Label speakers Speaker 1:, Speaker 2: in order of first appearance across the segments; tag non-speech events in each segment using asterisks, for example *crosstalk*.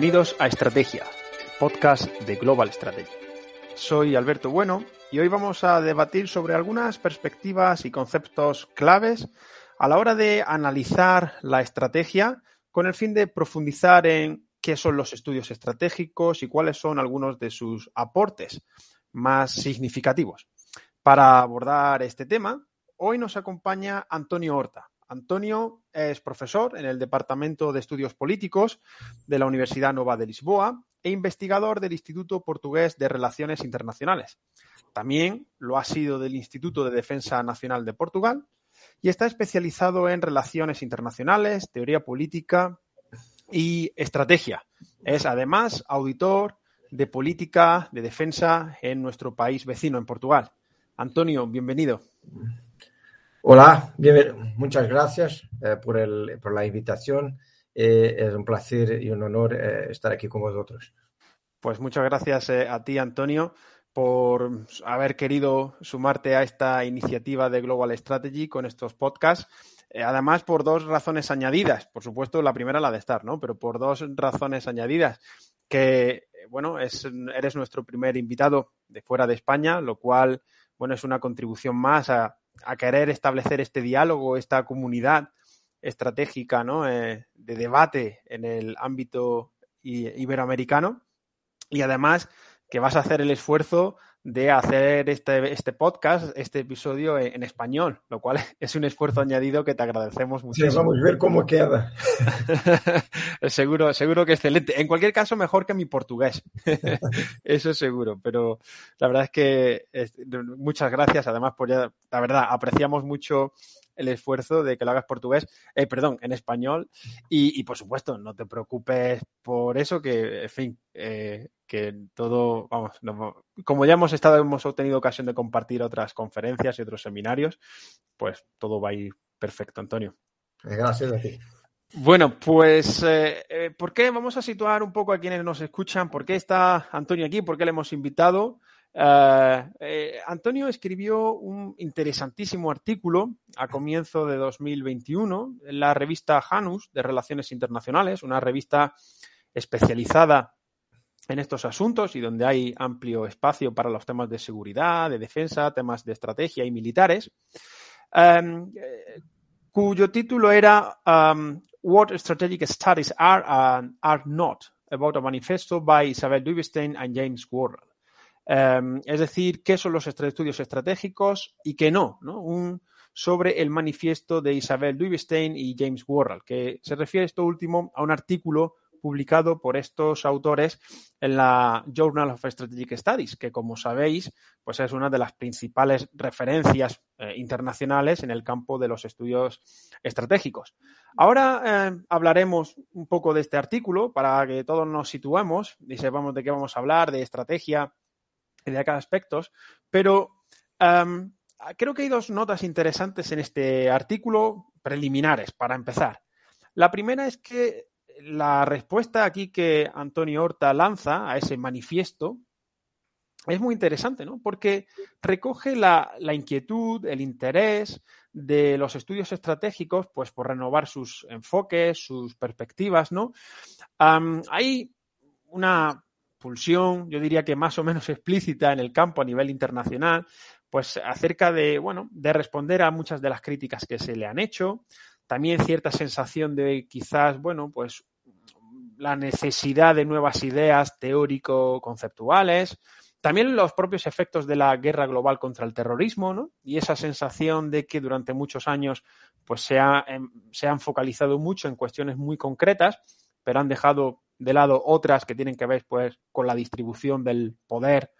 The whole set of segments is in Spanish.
Speaker 1: Bienvenidos a Estrategia, podcast de Global Strategy. Soy Alberto Bueno y hoy vamos a debatir sobre algunas perspectivas y conceptos claves a la hora de analizar la estrategia con el fin de profundizar en qué son los estudios estratégicos y cuáles son algunos de sus aportes más significativos. Para abordar este tema, hoy nos acompaña Antonio Horta. Antonio es profesor en el Departamento de Estudios Políticos de la Universidad Nova de Lisboa e investigador del Instituto Portugués de Relaciones Internacionales. También lo ha sido del Instituto de Defensa Nacional de Portugal y está especializado en relaciones internacionales, teoría política y estrategia. Es además auditor de política de defensa en nuestro país vecino, en Portugal. Antonio, bienvenido.
Speaker 2: Hola, muchas gracias eh, por, el, por, la invitación. Eh, es un placer y un honor eh, estar aquí con vosotros.
Speaker 1: Pues muchas gracias a ti, Antonio, por haber querido sumarte a esta iniciativa de Global Strategy con estos podcasts. Además, por dos razones añadidas. Por supuesto, la primera la de estar, ¿no? Pero por dos razones añadidas. Que, bueno, es, eres nuestro primer invitado de fuera de España, lo cual, bueno, es una contribución más a, a querer establecer este diálogo, esta comunidad estratégica ¿no? Eh, de debate en el ámbito iberoamericano y además que vas a hacer el esfuerzo de hacer este, este podcast, este episodio en, en, español, lo cual *laughs* es un esfuerzo añadido que te agradecemos mucho.
Speaker 2: Sí, vamos a ver cómo queda. *laughs*
Speaker 1: seguro, seguro que excelente. En cualquier caso, mejor que mi portugués. *laughs* Eso seguro. Pero la verdad es que es, muchas gracias. Además, por ya, la verdad, apreciamos mucho el esfuerzo de que lo hagas portugués, eh, perdón, en español. Y, y, por supuesto, no te preocupes por eso, que, en fin, eh, que todo, vamos, no, como ya hemos estado, hemos tenido ocasión de compartir otras conferencias y otros seminarios, pues todo va a ir perfecto, Antonio.
Speaker 2: Gracias a ti.
Speaker 1: Bueno, pues, eh, ¿por qué? Vamos a situar un poco a quienes nos escuchan. ¿Por qué está Antonio aquí? ¿Por qué le hemos invitado? Uh, eh, Antonio escribió un interesantísimo artículo a comienzo de 2021 en la revista Janus de Relaciones Internacionales, una revista especializada en estos asuntos y donde hay amplio espacio para los temas de seguridad, de defensa, temas de estrategia y militares, um, cuyo título era um, What Strategic Studies Are and Are Not, about a manifesto by Isabel Dubestein and James Worrell. Um, es decir, qué son los estudios estratégicos y qué no, ¿no? Un, sobre el manifiesto de Isabel Dubestein y James Worrell, que se refiere esto último a un artículo publicado por estos autores en la Journal of Strategic Studies, que como sabéis, pues es una de las principales referencias eh, internacionales en el campo de los estudios estratégicos. Ahora eh, hablaremos un poco de este artículo para que todos nos situemos y sepamos de qué vamos a hablar, de estrategia de cada aspecto, pero creo que hay dos notas interesantes en este artículo preliminares para empezar. La primera es que la respuesta aquí que Antonio Horta lanza a ese manifiesto es muy interesante, ¿no? Porque recoge la, inquietud, el interés de los estudios estratégicos, pues por renovar sus enfoques, sus perspectivas, ¿no? Hay una pulsión, yo diría que más o menos *laughs* explícita en el campo a nivel internacional, pues acerca de, bueno, de responder a muchas de las críticas que se le han hecho, también cierta sensación de quizás, bueno, pues la necesidad de nuevas ideas teórico-conceptuales, también los propios efectos de la guerra global contra el terrorismo, ¿no? Y esa sensación de que durante muchos años pues se, ha, se han focalizado mucho en cuestiones muy concretas, pero han dejado de lado otras que tienen que ver pues con la distribución del poder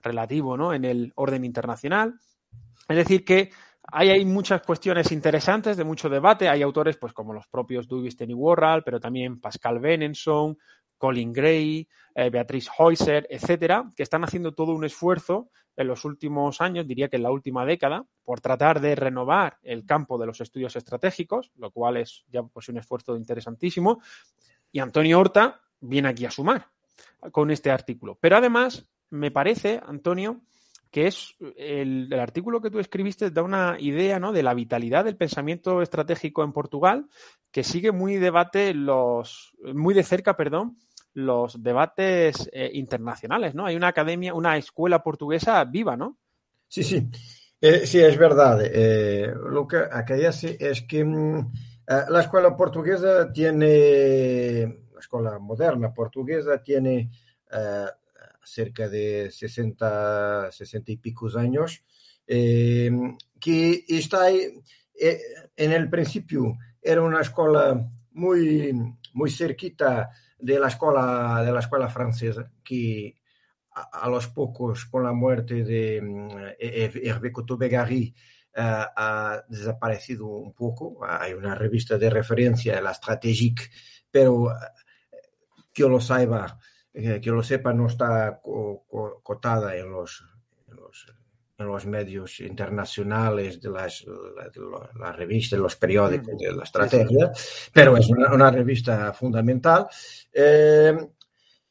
Speaker 1: relativo ¿no? en el orden internacional. Es decir, que Ahí hay muchas cuestiones interesantes de mucho debate. Hay autores pues como los propios Dubisten y Worrell, pero también Pascal Benenson, Colin Gray, eh, Beatriz Heuser, etcétera, que están haciendo todo un esfuerzo en los últimos años, diría que en la última década, por tratar de renovar el campo de los estudios estratégicos, lo cual es ya pues un esfuerzo interesantísimo. Y Antonio Horta viene aquí a sumar con este artículo. Pero además, me parece, Antonio, que es el, artículo que tú escribiste da una idea ¿no? de la vitalidad del pensamiento estratégico en Portugal, que sigue muy debate los, muy de cerca, perdón, los debates eh, internacionales, ¿no? Hay una academia, una escuela portuguesa viva, ¿no?
Speaker 2: Sí, sí. Eh, sí, es verdad. Eh, lo que hace es que mm, la escuela portuguesa tiene, la escuela moderna portuguesa tiene cerca de 60, 60 y pico años, que está en el principio era una escuela muy, muy cerquita de la escuela, de la escuela francesa, que a, los pocos, con la muerte de Hervé Cotobegari, uh, ha desaparecido un poco. Hay una revista de referencia, la Strategique, pero que yo lo sepa, que yo lo sepa, no está cotada en los, en los en los medios internacionales de las la, la revistas, los periódicos de la estrategia, pero es una, una revista fundamental. Eh,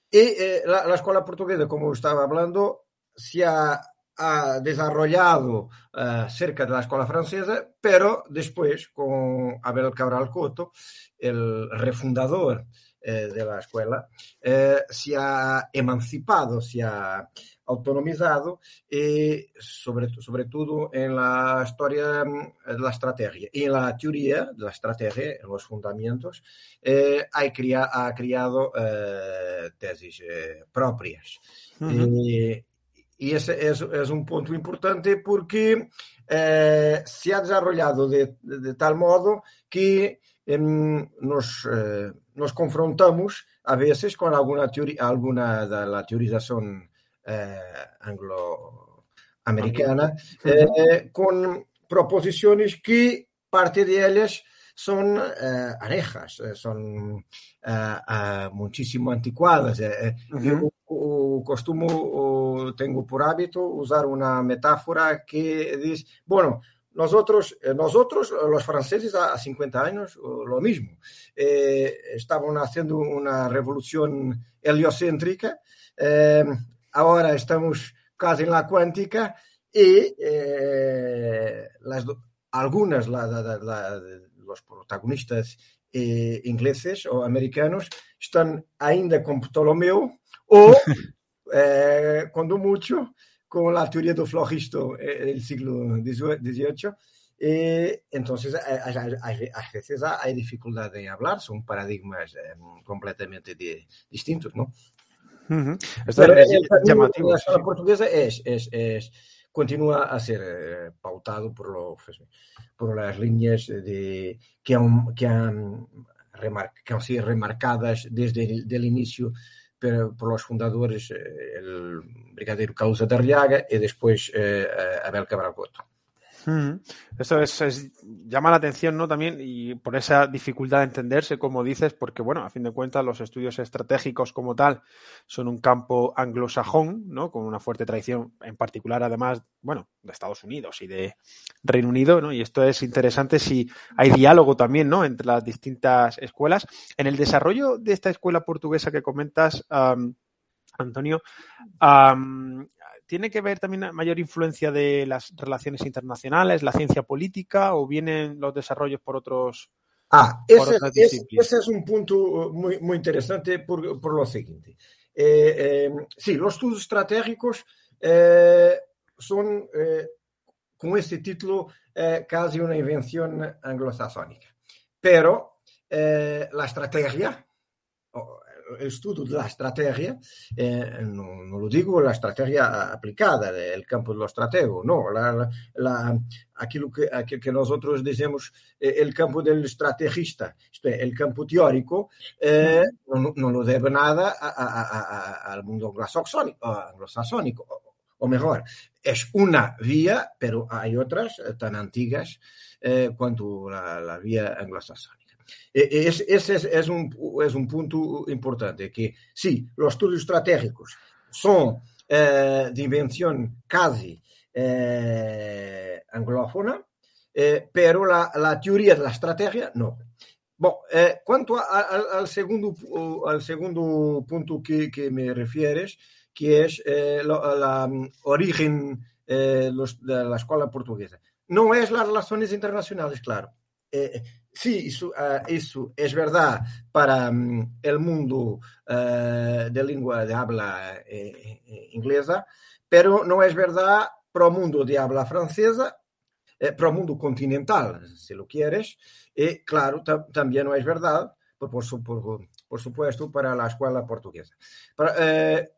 Speaker 2: y eh, la, la, escuela portuguesa, como estaba hablando, se ha, ha desarrollado uh, cerca de la escuela francesa, pero después con Abel Cabral Coto, el refundador eh, de la escuela, eh, se ha emancipado, se ha autonomizado y sobre, sobre todo en la historia de la estrategia y en la teoría de la estrategia, en los fundamentos, eh, ha, crea, ha creado tesis propias. Uh -huh. y, y, ese es, es, un punto importante porque se ha desarrollado de, de, de tal modo que nos, nos confrontamos a veces con alguna teoría, alguna de la teorización eh, anglo-americana, eh, con proposiciones que parte de ellas son eh, anejas, son muchísimo anticuadas. Uh -huh. Yo costumo, tengo por hábito usar una metáfora que dice, bueno, nosotros, nosotros, los franceses, a 50 años, lo mismo. Eh, estaban haciendo una revolución heliocéntrica, eh, ahora estamos casi en la cuántica y eh, las, algunas, la, la, la, los protagonistas eh, ingleses o americanos están ainda con Ptolomeo o, *laughs* eh, cuando mucho, con la teoría del flojisto del siglo XVIII. Eh, entonces, a, a, veces hay dificultad en hablar, son paradigmas eh, completamente distintos, ¿no?
Speaker 1: Uh -huh. Esto Pero es,
Speaker 2: el, llamativo. La escuela portuguesa es, es, es, continúa a ser eh, pautado por, lo, por las líneas de, que, han, que, han remar, que han sido remarcadas desde el del inicio por, por los fundadores, eh, el brigadeiro Carlos Adarriaga y después eh, Abel Cabral Couto.
Speaker 1: Eso es, es, llama la atención, ¿no? También, y por esa dificultad de entenderse, como dices, porque, bueno, a fin de cuentas, los estudios estratégicos como tal son un campo anglosajón, ¿no? Con una fuerte tradición, en particular, además, bueno, de Estados Unidos y de Reino Unido, ¿no? Y esto es interesante si hay diálogo también, ¿no? Entre las distintas escuelas. En el desarrollo de esta escuela portuguesa que comentas, Antonio, ¿tiene que ver también mayor influencia de las relaciones internacionales, la ciencia política o vienen los desarrollos por otros?
Speaker 2: Ah, ese, es, ese, es, un punto muy, muy interesante por, por lo siguiente. Eh, eh, sí, los estudios estratégicos eh, son, con este título, casi una invención anglosajónica. Pero la estrategia, el estudio de la estrategia, eh, no, lo digo la estrategia aplicada, el campo de los estrategos, no, la, la, aquello, que, aquello que nosotros decimos eh, el campo del estrategista, el campo teórico, eh, no, no, lo debe nada al mundo anglosaxónico, o mejor, es una vía, pero hay otras tan antiguas eh, cuanto la, la vía anglosaxónica. Ese, ese es, es, un, es, un, punto importante, que sí, los estudios estratégicos son eh, de invención casi eh, anglófona, eh, pero la, la, teoría de la estrategia no. Bon, cuanto a, a, al, segundo, al segundo punto que, que me refieres, que es la, la, origen los, de la escuela portuguesa. No es las relaciones internacionales, claro. Sí, eso, eso, es verdad para um, el mundo uh, de lengua de habla eh, inglesa, pero no es verdad para el mundo de habla francesa, eh, para el mundo continental, si lo quieres, y claro, también no es verdad, por, supuesto, para la escuela portuguesa. Para, eh,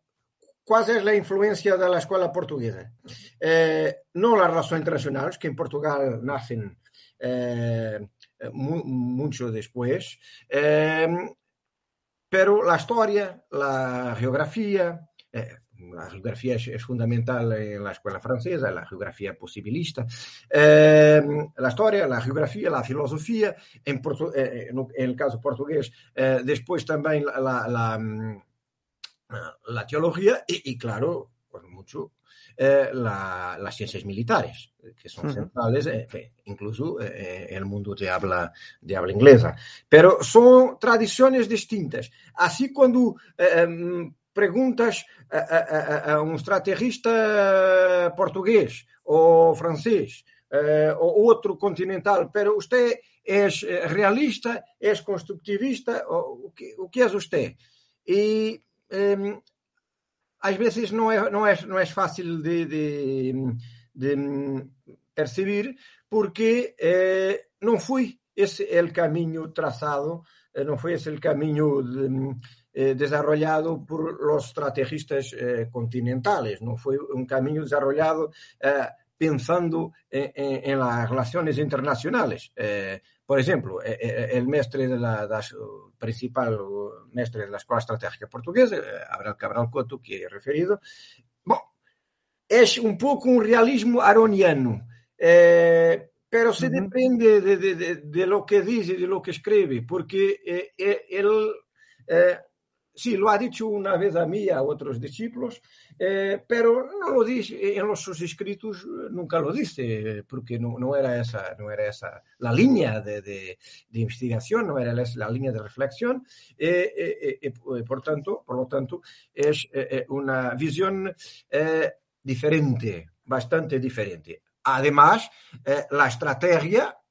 Speaker 2: ¿Cuál es la influencia de la escuela portuguesa? Eh, no las relaciones internacionales, que en Portugal nacen eh, mu mucho después, eh, pero la historia, la geografía, eh, la geografía es, fundamental en la escuela francesa, la geografía posibilista, eh, la historia, la geografía, la filosofía, en, eh, el caso portugués, eh, después también la, la teología y, claro, mucho eh, la, las ciencias militares, que son centrales, eh, incluso eh, el mundo de habla, de habla inglesa. Pero son tradiciones distintas. Así cuando em, preguntas a, a, a, un estrategista portugués o francés eh, o otro continental, pero usted es realista, es constructivista, o, o, que, o que es usted? Y eh, às vezes não é, não é, não é fácil de, de, de perceber porque eh, não foi esse o caminho traçado, eh, não foi esse o caminho de, eh, desarrollado por los estrategistas eh, continentales, não foi um caminho desarrollado eh, pensando en, en, en, las relaciones internacionales. Eh, por ejemplo, el mestre de la, la principal mestre de la Escuela Estratégica Portuguesa, Abraham Cabral Couto, que he referido, bom, es un poco un realismo aroniano, eh, pero se depende de, de, de, de, lo que dice, de lo que escribe, porque eh, él, eh, sí, lo ha dicho una vez a mí y a otros discípulos, eh, pero no lo dice en los sus escritos, nunca lo dice, porque no, no, era, esa, no era esa la línea de, de, de investigación, no era la, la línea de reflexión, eh, eh, eh por, tanto, por lo tanto, es eh, una visión eh, diferente, bastante diferente. Además, la estrategia eh,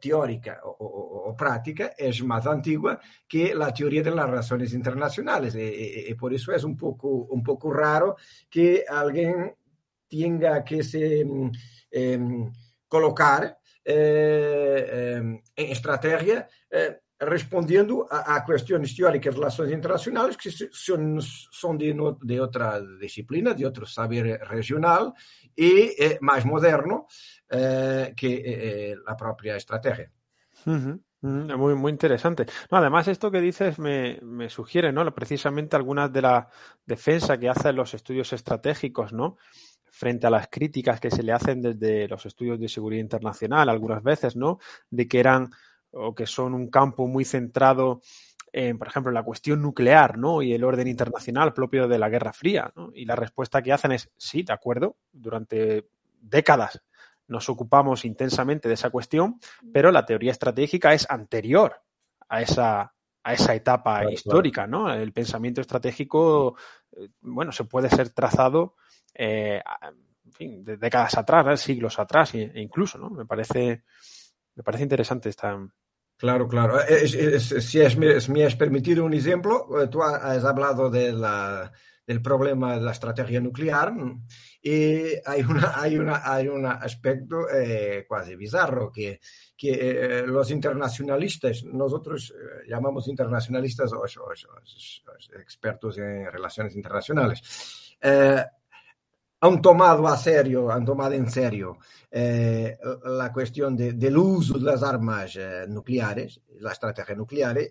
Speaker 2: teórica o, prática es más antigua que de las relaciones internacionales. Y, y, y, por eso es un poco, un poco raro que alguien tenga que se eh, colocar eh, en estrategia respondiendo a, a, cuestiones teóricas de relaciones internacionales que son de, de, otra disciplina, de otro saber regional eh, más moderno eh, que eh, la propia estrategia.
Speaker 1: Uh. Muy, muy interesante. No, además, esto que dices me, me sugiere, ¿no? Precisamente algunas de la defensa que hacen los estudios estratégicos, ¿no? frente a las críticas que se le hacen desde los estudios de seguridad internacional, algunas veces, ¿no? De que eran o que son un campo muy centrado en, por ejemplo, la cuestión nuclear, ¿no? Y el orden internacional propio de la Guerra Fría, ¿no? Y la respuesta que hacen es, sí, de acuerdo, durante décadas nos ocupamos intensamente de esa cuestión, pero la teoría estratégica es anterior a esa, a esa etapa claro, histórica, claro. ¿no? El pensamiento estratégico, bueno, se puede ser trazado, eh, en fin, de décadas atrás, siglos atrás, e incluso, ¿no? Me parece, me parece interesante esta,
Speaker 2: Claro, claro. Es, es, si es, me has permitido un ejemplo, tú has hablado de la, del problema de la estrategia nuclear y hay un hay una, hay un aspecto eh, casi bizarro que, que eh, los internacionalistas, nosotros eh, llamamos internacionalistas o, expertos en relaciones internacionales, han tomado a serio, han tomado en serio eh, la cuestión de, del uso de las armas eh, nucleares, la estrategia nuclear, y,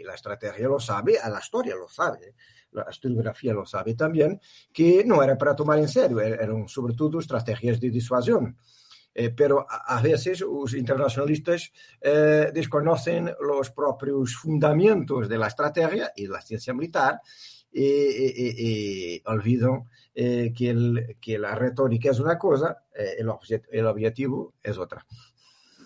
Speaker 2: y, la estrategia lo sabe, la historia lo sabe, la historiografía lo sabe también, que no era para tomar en serio, eran sobre todo estrategias de disuasión. Eh, pero a, a, veces los internacionalistas eh, desconocen los propios fundamentos de la estrategia y de la ciencia militar y, y, y olvidan eh, que, el, que, la retórica es una cosa, eh, el, objet, el, objetivo es otra.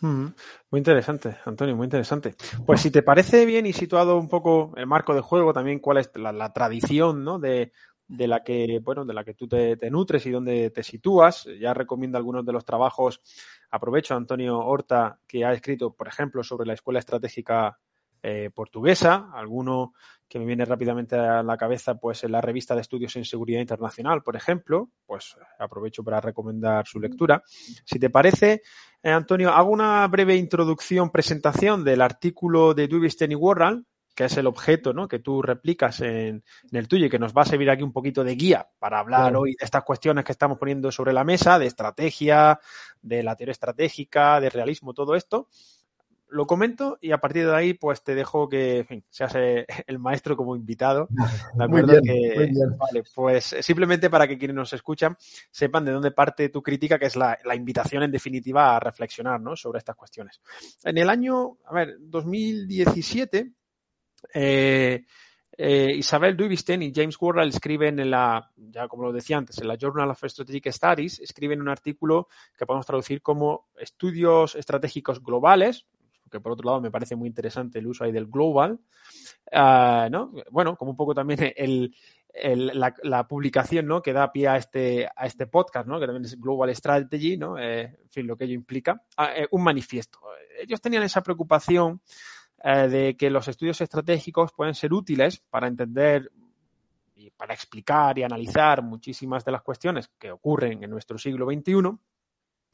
Speaker 1: Muy interesante, Antonio, muy interesante. Pues si te parece bien y situado un poco el marco de juego, también cuál es la, tradición ¿no? de, de, la que, bueno, de la que tú te, nutres y dónde te sitúas. Ya recomiendo algunos de los trabajos aprovecho a Antonio Horta, que ha escrito, por ejemplo, sobre la escuela estratégica eh, portuguesa, alguno que me viene rápidamente a la cabeza, pues en la revista de estudios en seguridad internacional, por ejemplo, pues aprovecho para recomendar su lectura. Si te parece, eh, Antonio, hago una breve introducción, presentación del artículo de Dubisten y Warren, que es el objeto ¿no? que tú replicas en, en, el tuyo y que nos va a servir aquí un poquito de guía para hablar claro. hoy de estas cuestiones que estamos poniendo sobre la mesa, de estrategia, de la teoría estratégica, de realismo, todo esto lo comento y a partir de ahí pues te dejo que en fin, seas *laughs* el maestro como invitado. *laughs* ¿De acuerdo?
Speaker 2: Muy bien,
Speaker 1: que,
Speaker 2: muy bien.
Speaker 1: Vale, pues simplemente para que quienes nos escuchan sepan de dónde parte tu crítica, que es la, la invitación en definitiva a reflexionar ¿no? sobre estas cuestiones. En el año, a ver, 2017, eh, eh, Isabel Dubisten y James Worrell escriben en la, ya como lo decía antes, en la Journal of Strategic Studies, escriben un artículo que podemos traducir como estudios estratégicos globales, que por otro lado me parece muy interesante el uso ahí del global, uh, ¿no? Bueno, como un poco también *laughs* el, la, publicación, ¿no? Que da pie a este, a este podcast, ¿no? Que también es Global Strategy, ¿no? Eh, en fin, lo que ello implica. Uh, un manifiesto. Ellos tenían esa preocupación uh, de que los estudios estratégicos pueden ser útiles para entender y para explicar y analizar muchísimas de las cuestiones que ocurren en nuestro siglo XXI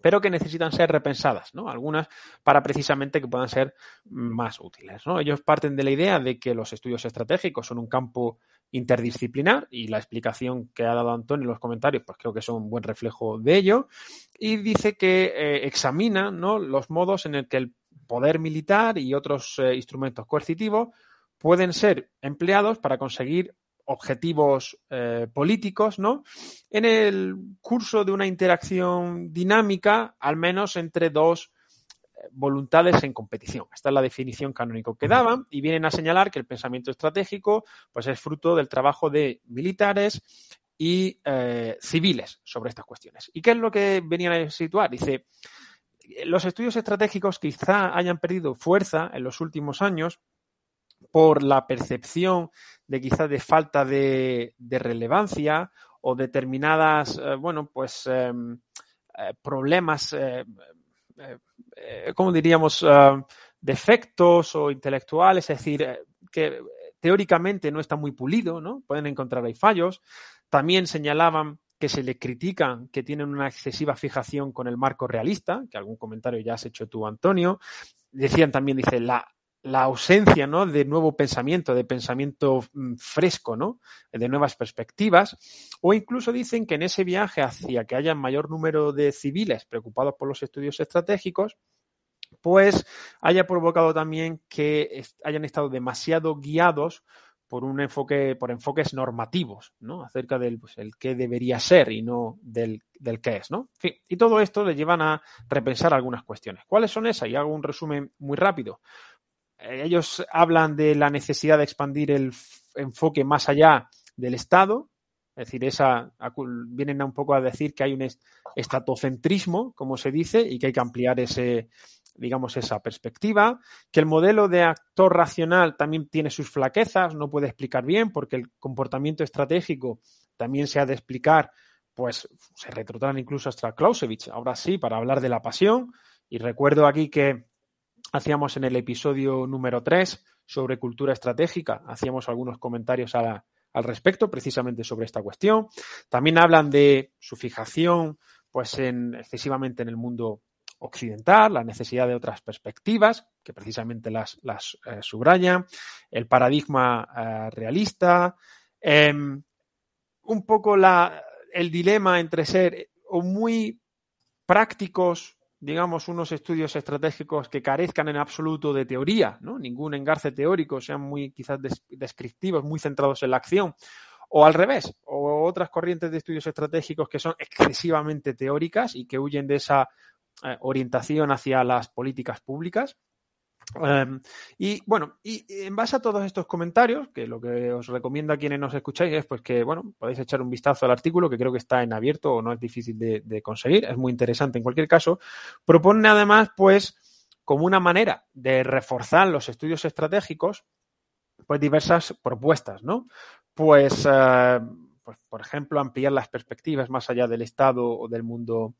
Speaker 1: pero que necesitan ser repensadas, ¿no? Algunas para precisamente que puedan ser más útiles, ¿no? Ellos parten de la idea de que los estudios estratégicos son un campo interdisciplinar y la explicación que ha dado Antonio en los comentarios, pues creo que son un buen reflejo de ello y dice que eh, examina, ¿no? Los modos en el que el poder militar y otros eh, instrumentos coercitivos pueden ser empleados para conseguir objetivos eh, políticos, ¿no? En el curso de una interacción dinámica, al menos entre dos eh, voluntades en competición. Esta es la definición canónica que daban y vienen a señalar que el pensamiento estratégico pues, es fruto del trabajo de militares y eh, civiles sobre estas cuestiones. ¿Y qué es lo que venían a situar? Dice, los estudios estratégicos quizá hayan perdido fuerza en los últimos años por la percepción de quizás de falta de, relevancia o determinadas, eh, bueno, pues eh, eh, problemas, ¿cómo diríamos? defectos o intelectuales, es decir, que teóricamente no está muy pulido, ¿no? Pueden encontrar ahí fallos. También señalaban que se le critican que tienen una excesiva fijación con el marco realista, que algún comentario ya has hecho tú, Antonio. Decían también, dice, la la ausencia ¿no? de nuevo pensamiento, de pensamiento mm, fresco, ¿no? de nuevas perspectivas, o incluso dicen que en ese viaje hacia que haya mayor número de civiles preocupados por los estudios estratégicos, pues haya provocado también que hayan estado demasiado guiados por un enfoque, por enfoques normativos, ¿no? Acerca del pues, qué debería ser y no del, qué es, ¿no? Y todo esto le llevan a repensar algunas cuestiones. ¿Cuáles son esas? Y hago un resumen muy rápido ellos hablan de la necesidad de expandir el enfoque más allá del Estado, es decir, esa, vienen un poco a decir que hay un estatocentrismo, como se dice, y que hay que ampliar ese, digamos, esa perspectiva, que el modelo de actor racional también tiene sus flaquezas, no puede explicar bien, porque el comportamiento estratégico también se ha de explicar, pues se retrotraen incluso hasta Clausewitz, ahora sí, para hablar de la pasión, y recuerdo aquí que hacíamos en el episodio número 3 sobre cultura estratégica, hacíamos algunos comentarios al respecto, precisamente sobre esta cuestión. También hablan de su fijación, pues, en, excesivamente en el mundo occidental, la necesidad de otras perspectivas, que precisamente las, las eh, subrayan, el paradigma eh, realista, eh, un poco la, el dilema entre ser muy prácticos digamos, unos estudios estratégicos que carezcan en absoluto de teoría, ¿no? Ningún engarce teórico, sean muy quizás descriptivos, muy centrados en la acción, o al revés, o otras corrientes de estudios estratégicos que son excesivamente teóricas y que huyen de esa eh, orientación hacia las políticas públicas. Um, y bueno, y en base a todos estos comentarios, que lo que os recomiendo a quienes nos escucháis es pues que, bueno, podéis echar un vistazo al artículo que creo que está en abierto o no es difícil de, conseguir, es muy interesante en cualquier caso. Propone además, pues, como una manera de reforzar los estudios estratégicos, pues diversas propuestas, ¿no? Pues, uh, pues por ejemplo, ampliar las perspectivas más allá del Estado o del mundo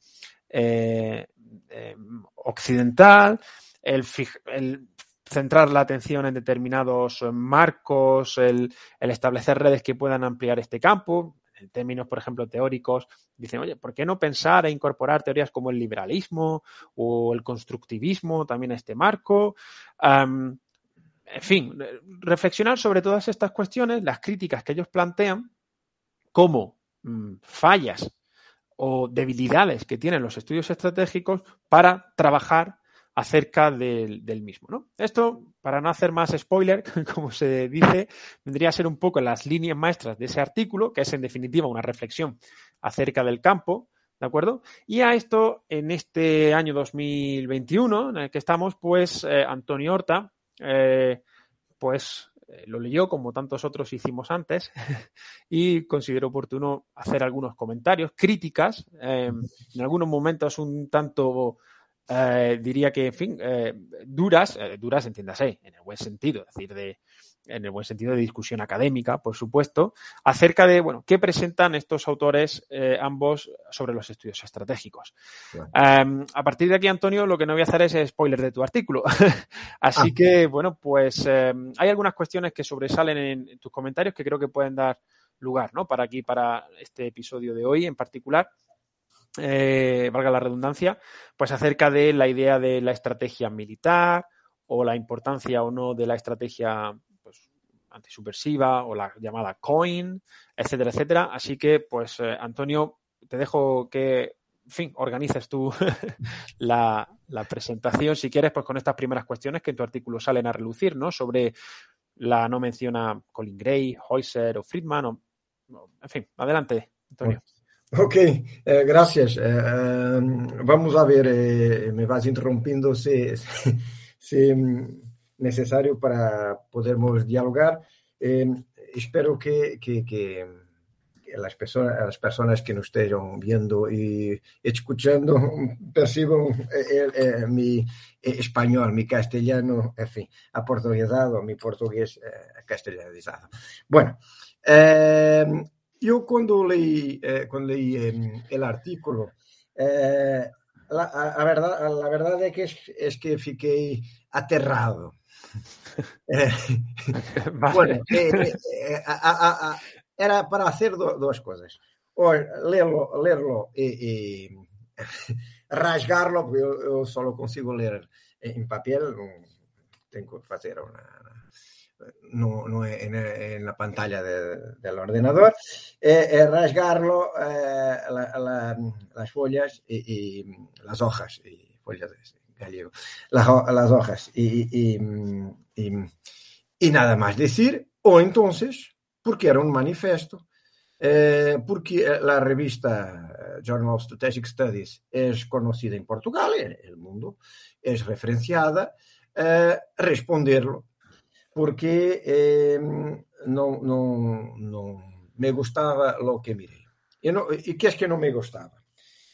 Speaker 1: occidental, el, centrar la atención en determinados marcos, el, establecer redes que puedan ampliar este campo. En términos, por ejemplo, teóricos, dicen, oye, ¿por qué no pensar e incorporar teorías como el liberalismo o el constructivismo también a este marco? En fin, reflexionar sobre todas estas cuestiones, las críticas que ellos plantean, como mmm, fallas o debilidades que tienen los estudios estratégicos para trabajar acerca del, mismo. ¿no? Esto, para no hacer más spoiler, *laughs* como se dice, vendría a ser un poco las líneas maestras de ese artículo, que es en definitiva una reflexión acerca del campo, ¿de acuerdo? Y a esto, en este año 2021 en el que estamos, pues eh, Antonio Horta, eh, pues eh, lo leyó como tantos otros hicimos antes *laughs* y consideró oportuno hacer algunos comentarios, críticas, en algunos momentos un tanto eh, diría que, en fin, eh, duras, eh, duras entiéndase, en el buen sentido, es decir, de, en el buen sentido de discusión académica, por supuesto, acerca de, bueno, qué presentan estos autores eh, ambos sobre los estudios estratégicos. Bueno. Um, a partir de aquí, Antonio, lo que no voy a hacer es spoiler de tu artículo. *laughs* Así ah. que, bueno, pues eh, hay algunas cuestiones que sobresalen en, en tus comentarios que creo que pueden dar lugar, ¿no? Para aquí, para este episodio de hoy en particular eh, valga la redundancia, pues acerca de la idea de la estrategia militar o la importancia o no de la estrategia pues, antisubversiva o la llamada coin, etcétera, etcétera. Así que, pues, eh, Antonio, te dejo que, en fin, organices tú *laughs* la, la, presentación, si quieres, pues con estas primeras cuestiones que en tu artículo salen a relucir, ¿no? Sobre la no menciona Colin Gray, Heuser o Friedman, o, en fin, adelante, Antonio.
Speaker 2: Ok, eh, gracias. Eh, um, vamos a ver, eh, me vas interrumpiendo si, *laughs* si, si, necesario para podermos dialogar. Eh, espero que, las, personas, que nos estén viendo y escuchando *laughs* perciban mi español, mi castellano, en fin, aportuguesado, mi portugués castellanizado. Bueno. Yo cuando leí, eh, cuando leí eh, el artículo, eh, la, la, verdad, la verdad es que, es que fiquei aterrado. *laughs* vale. Bueno, a, a, a, era para hacer do, dos cosas. O leerlo, leerlo y, y *laughs* rasgarlo, porque yo, yo, solo consigo leer en papel, tengo que hacer una, no, no en, la pantalla de, del ordenador, eh, eh, rasgarlo, eh, la, la, las follas y, las hojas, y follas gallego, las, hojas y, nada más decir, o entonces, porque era un manifiesto, eh, porque la revista Journal of Strategic Studies es conocida en Portugal, en el mundo, es referenciada, responderlo porque eh, no, no, no, me gustaba lo que miré. ¿Y, no, ¿Y qué es que no me gustaba?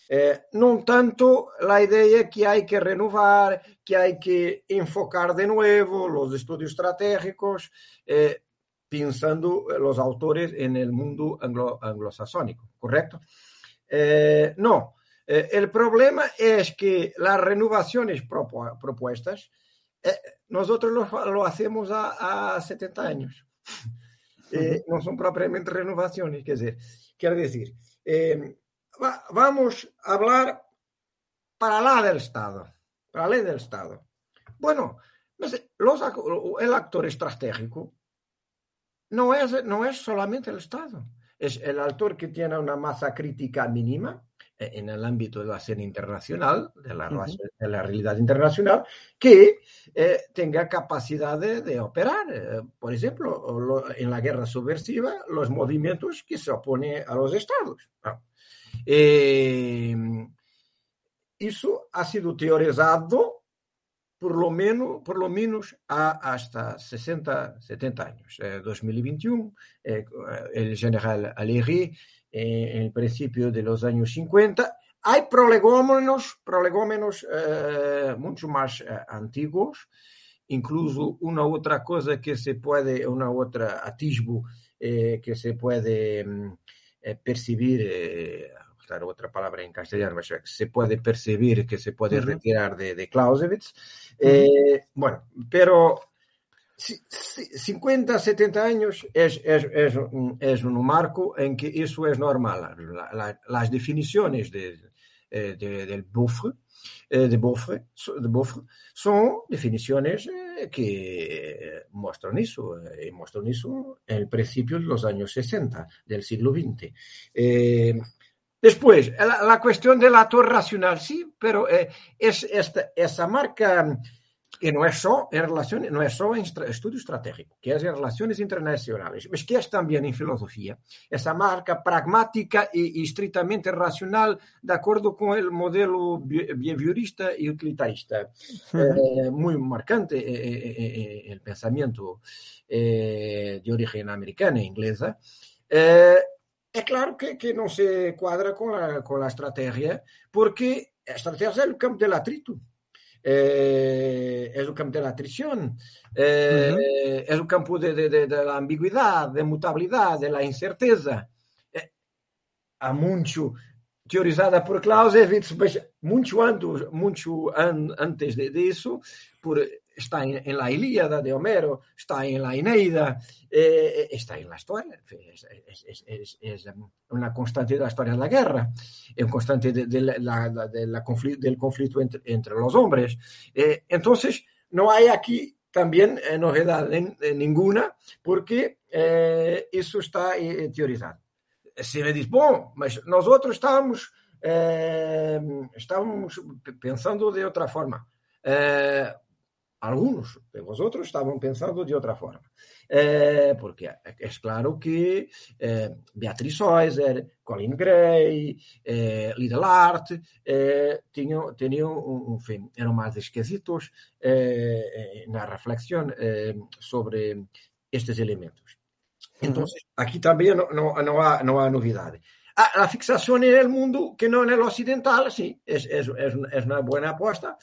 Speaker 2: Eh, non tanto la idea que hay que renovar, que hay que enfocar de nuevo los estudios estratégicos, eh, pensando los autores en el mundo anglo, anglosasónico, ¿correcto? Eh, no, eh, el problema es que las renovaciones propu propuestas eh, nosotros lo, lo hacemos a, a, 70 años. Eh, no son propiamente renovaciones, quer dizer, quiero decir, eh, va, vamos a hablar para la del Estado, para la ley del Estado. Bueno, los, el actor estratégico no es, no es solamente el Estado, es el actor que tiene una masa crítica mínima, en el ámbito de la escena internacional, de la, uh -huh. de la realidad internacional, que eh, tenga capacidad de, de operar. Eh, por ejemplo, lo, en la guerra subversiva, los movimientos que se oponen a los estados. Eh, eso ha sido teorizado por lo menos, por lo menos a, hasta 60, 70 años. 2021, el general Aléry en el principio de los años 50. Hay prolegómenos, prolegómenos eh, mucho más eh, antiguos, incluso una otra cosa que se puede, una otra atisbo eh, que se puede mm, eh, percibir encontrar otra palabra en castellano, se puede percibir que se puede retirar de, de Clausewitz. Eh, bueno, pero 50, 70 años es, es, es, un, es, un, marco en que eso es normal. La, la, las definiciones de, de, del Beaufort, de Beaufort, de Beaufort son definiciones que muestran eso, y muestran eso en el principio de los años 60 del siglo XX. Eh, después, la, la, cuestión del actor racional, sí, pero eh, es esta, esa marca que no es solo en relación, en estudio estratégico, que es en relaciones internacionales, es que es también en filosofía, esa marca pragmática y, y estrictamente racional de acuerdo con el modelo behaviorista y utilitarista, uh -huh. eh, muy marcante eh, eh, el pensamiento de origen americana e inglesa. es claro que, que, no se cuadra con la, con la estrategia, porque la estrategia es el campo del atrito. Eh, es campo de la atrición, eh, uh -huh. campo de, de, de, de, la de de la incerteza. Eh, há mucho teorizada por Clausewitz, mas muito antes, muito an, antes disso, por, está en, en, la Ilíada de Homero, está en la Eneida, eh, está en la historia. Es, es, es, es, una constante de la historia de la guerra, es una constante de, de la, de la conflicto, del conflicto entre, entre los hombres. Eh, entonces, no hay aquí también eh, novedad en, en ninguna, porque eso está teorizado. Se me diz, bom, mas nós outros estávamos, estávamos pensando de outra forma. Algunos de vosotros estaban pensando de otra forma. Eh, porque es claro que eh, Beatriz Heuser, Colin Gray, eh, Lidl Art, tenían, tenían un, un, fin, eran más esquisitos en la reflexión sobre estos elementos. Entonces, aquí también no, no, no, ha, no novedades. La fixación en el mundo, que no en el occidental, sí, es, es, es, una buena apuesta,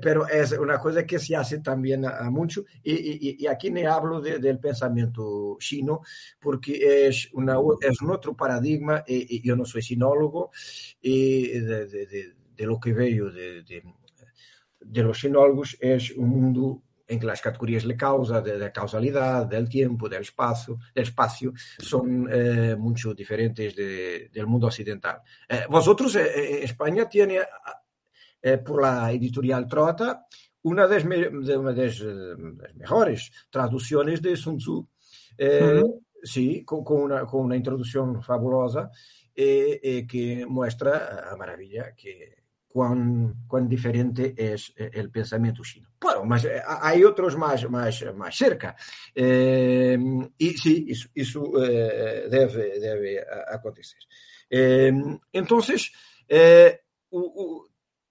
Speaker 2: pero es una cosa que se hace también a, mucho. Y, y, y, aquí me hablo de, del pensamiento chino, porque es, una, es un otro paradigma. Y, yo no soy sinólogo, y de, de, de, lo que veo de, los sinólogos es un mundo en que las categorías de causa, de, de causalidad, del tiempo, del espacio, del espacio son eh, mucho diferentes de, del mundo occidental. Eh, vosotros, eh, España tiene, por la editorial Trota, una de las, mejores traducciones de Sun Tzu, uh -huh. sí, con, con, una, con, una, introducción fabulosa que muestra a maravilla que cuán, cuán diferente es el pensamiento chino. Bueno, mas hay otros más, más, más cerca. Eh, y sí, eso, eso eh, debe, debe acontecer. Eh, entonces,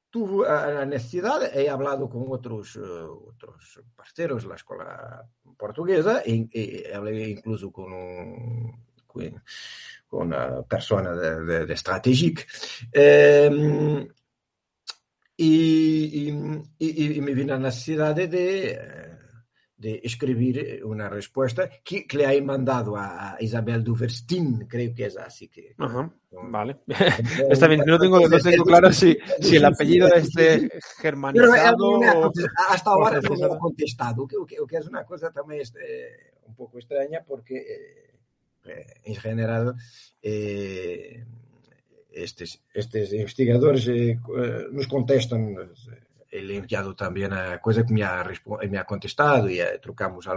Speaker 2: tuve la necesidad, he hablado con otros, otros parceros de portuguesa, y, y hablé incluso un, con una persona de, de, de Strategic. Eh, y, y, y, me vino la necesidad de, de, escribir una respuesta que, que, le he mandado a, Isabel Duverstein, creo que es así que...
Speaker 1: -huh. Vale. *laughs* Esta vez no tengo, no tengo claro si, si el apellido de germanizado
Speaker 2: una,
Speaker 1: o,
Speaker 2: Hasta ahora no me ha contestado, que, que, que, es una cosa también este, un poco extraña porque eh, en general... Eh, estes, estes investigadores eh, nos contestan ele enviado también a coisa que me ha, me ha contestado eh, trocamos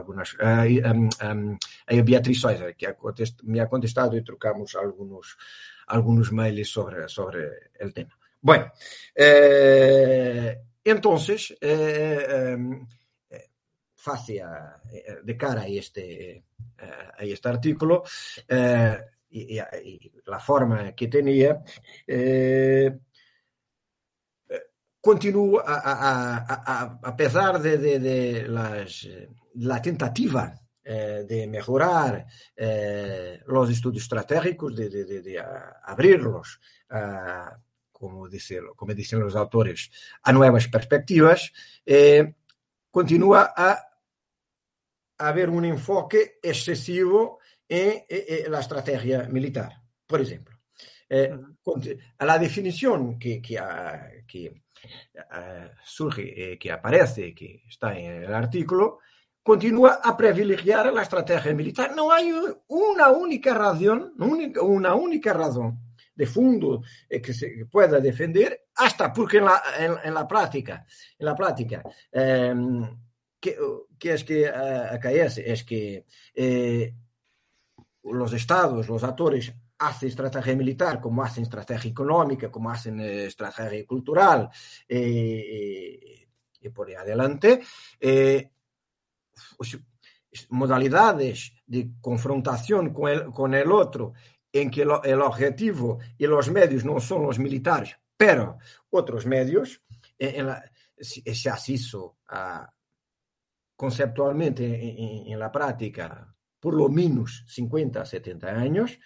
Speaker 2: eh, um, um, a Beatriz Soiser que me ha contestado y trocamos algunos algunos mails sobre, sobre el tema. Bueno, eh, entonces, eh, eh, hacia, de cara a este, a este artículo, y, y, la forma que tenía, eh, a, a, a, a, pesar de, de, de las, la tentativa eh, de mejorar eh, los estudios estratégicos, de, abrirlos, como, dice, como, dicen los autores, a nuevas perspectivas, eh, continúa a haber un enfoque excesivo en, en, en la estrategia militar. Por exemplo, Eh, la definición que, que, que surge, que aparece, que está en el artículo, continúa a privilegiar la estrategia militar. No hay una única razón, una única razón de fondo que se pueda defender, hasta porque en la, en, la práctica, en la práctica, eh, ¿qué, es que acaece? Es que eh, los estados, los actores hacen estrategia militar como hacen estrategia económica, como hacen eh, estrategia cultural y por ahí adelante. Modalidades de confrontación con el, otro en que el objetivo y los medios no son los militares, pero otros medios, se hace eso uh, conceptualmente en, en, la práctica por lo menos 50, 70 años,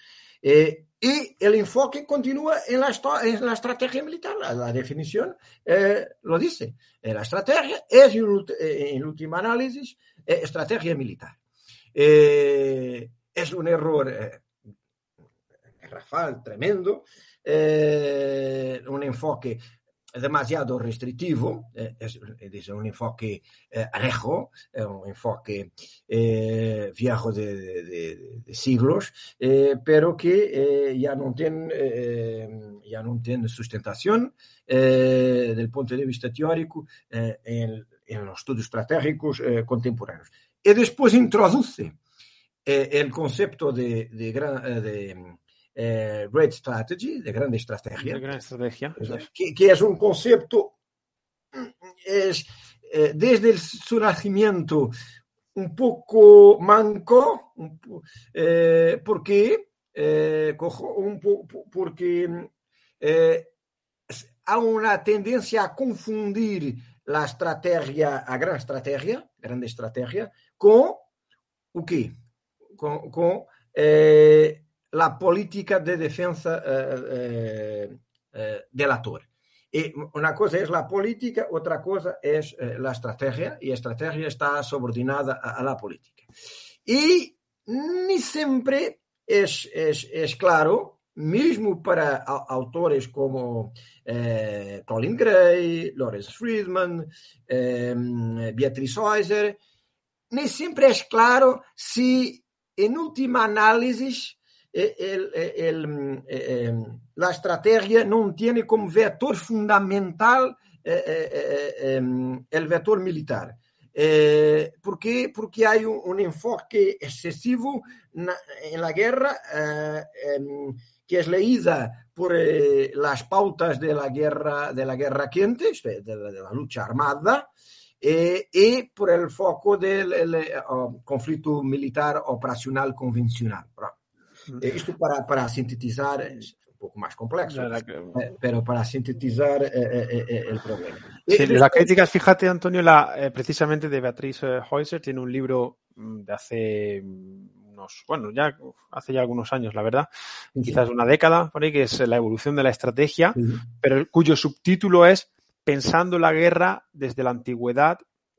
Speaker 2: eh, y el enfoque continúa en la, en la estrategia militar. La, la definición eh, lo dice. Eh, la estrategia es, en, en último análisis, eh, estrategia militar. Eh, es un error Rafal tremendo, eh, un enfoque demasiado restrictivo, eh, es, es, un enfoque eh, anejo, un enfoque eh, viejo de, siglos, pero que ya no tiene, ya no tiene sustentación del punto de vista teórico en, en, los estudios estratégicos contemporáneos. Y después introduce el concepto de eh, Great Strategy, de grande estrategia,
Speaker 1: de gran estrategia
Speaker 2: que, que, es un concepto, es, eh, desde su nacimiento un poco manco, un po eh, porque, cojo, un po porque hay una tendencia a confundir la estrategia, a gran estrategia, grande estrategia, con o quê? Com, com eh, la política de defensa eh, eh, eh, del actor. Y una cosa la política, otra cosa es eh, la estrategia, y la está subordinada a, a la política. Siempre es, es, es claro, mesmo para autores como eh, Colin Gray, Lawrence Friedman, eh, Beatriz Heuser, ni siempre es claro si en última análisis el, el, el, la estrategia no tiene como vector fundamental el vector militar. Eh, ¿Por qué? Porque hay un, un enfoque excesivo na, en la guerra eh, que es leída por eh, las pautas de la guerra, de la guerra quente, de, de, de la lucha armada, y por el foco del el, oh, conflicto militar operacional convencional. Isto para, para sintetizar es un poco más complejo, eh, pero para sintetizar eh, eh, el problema.
Speaker 1: Sí, la crítica, fíjate, Antonio, la, precisamente de Beatriz Heuser, tiene un libro mm, de hace unos, bueno, ya hace ya algunos años, la verdad, sí. quizás una década, por ahí, que es la evolución de la estrategia, sí. pero cuyo subtítulo es Pensando la guerra desde la antigüedad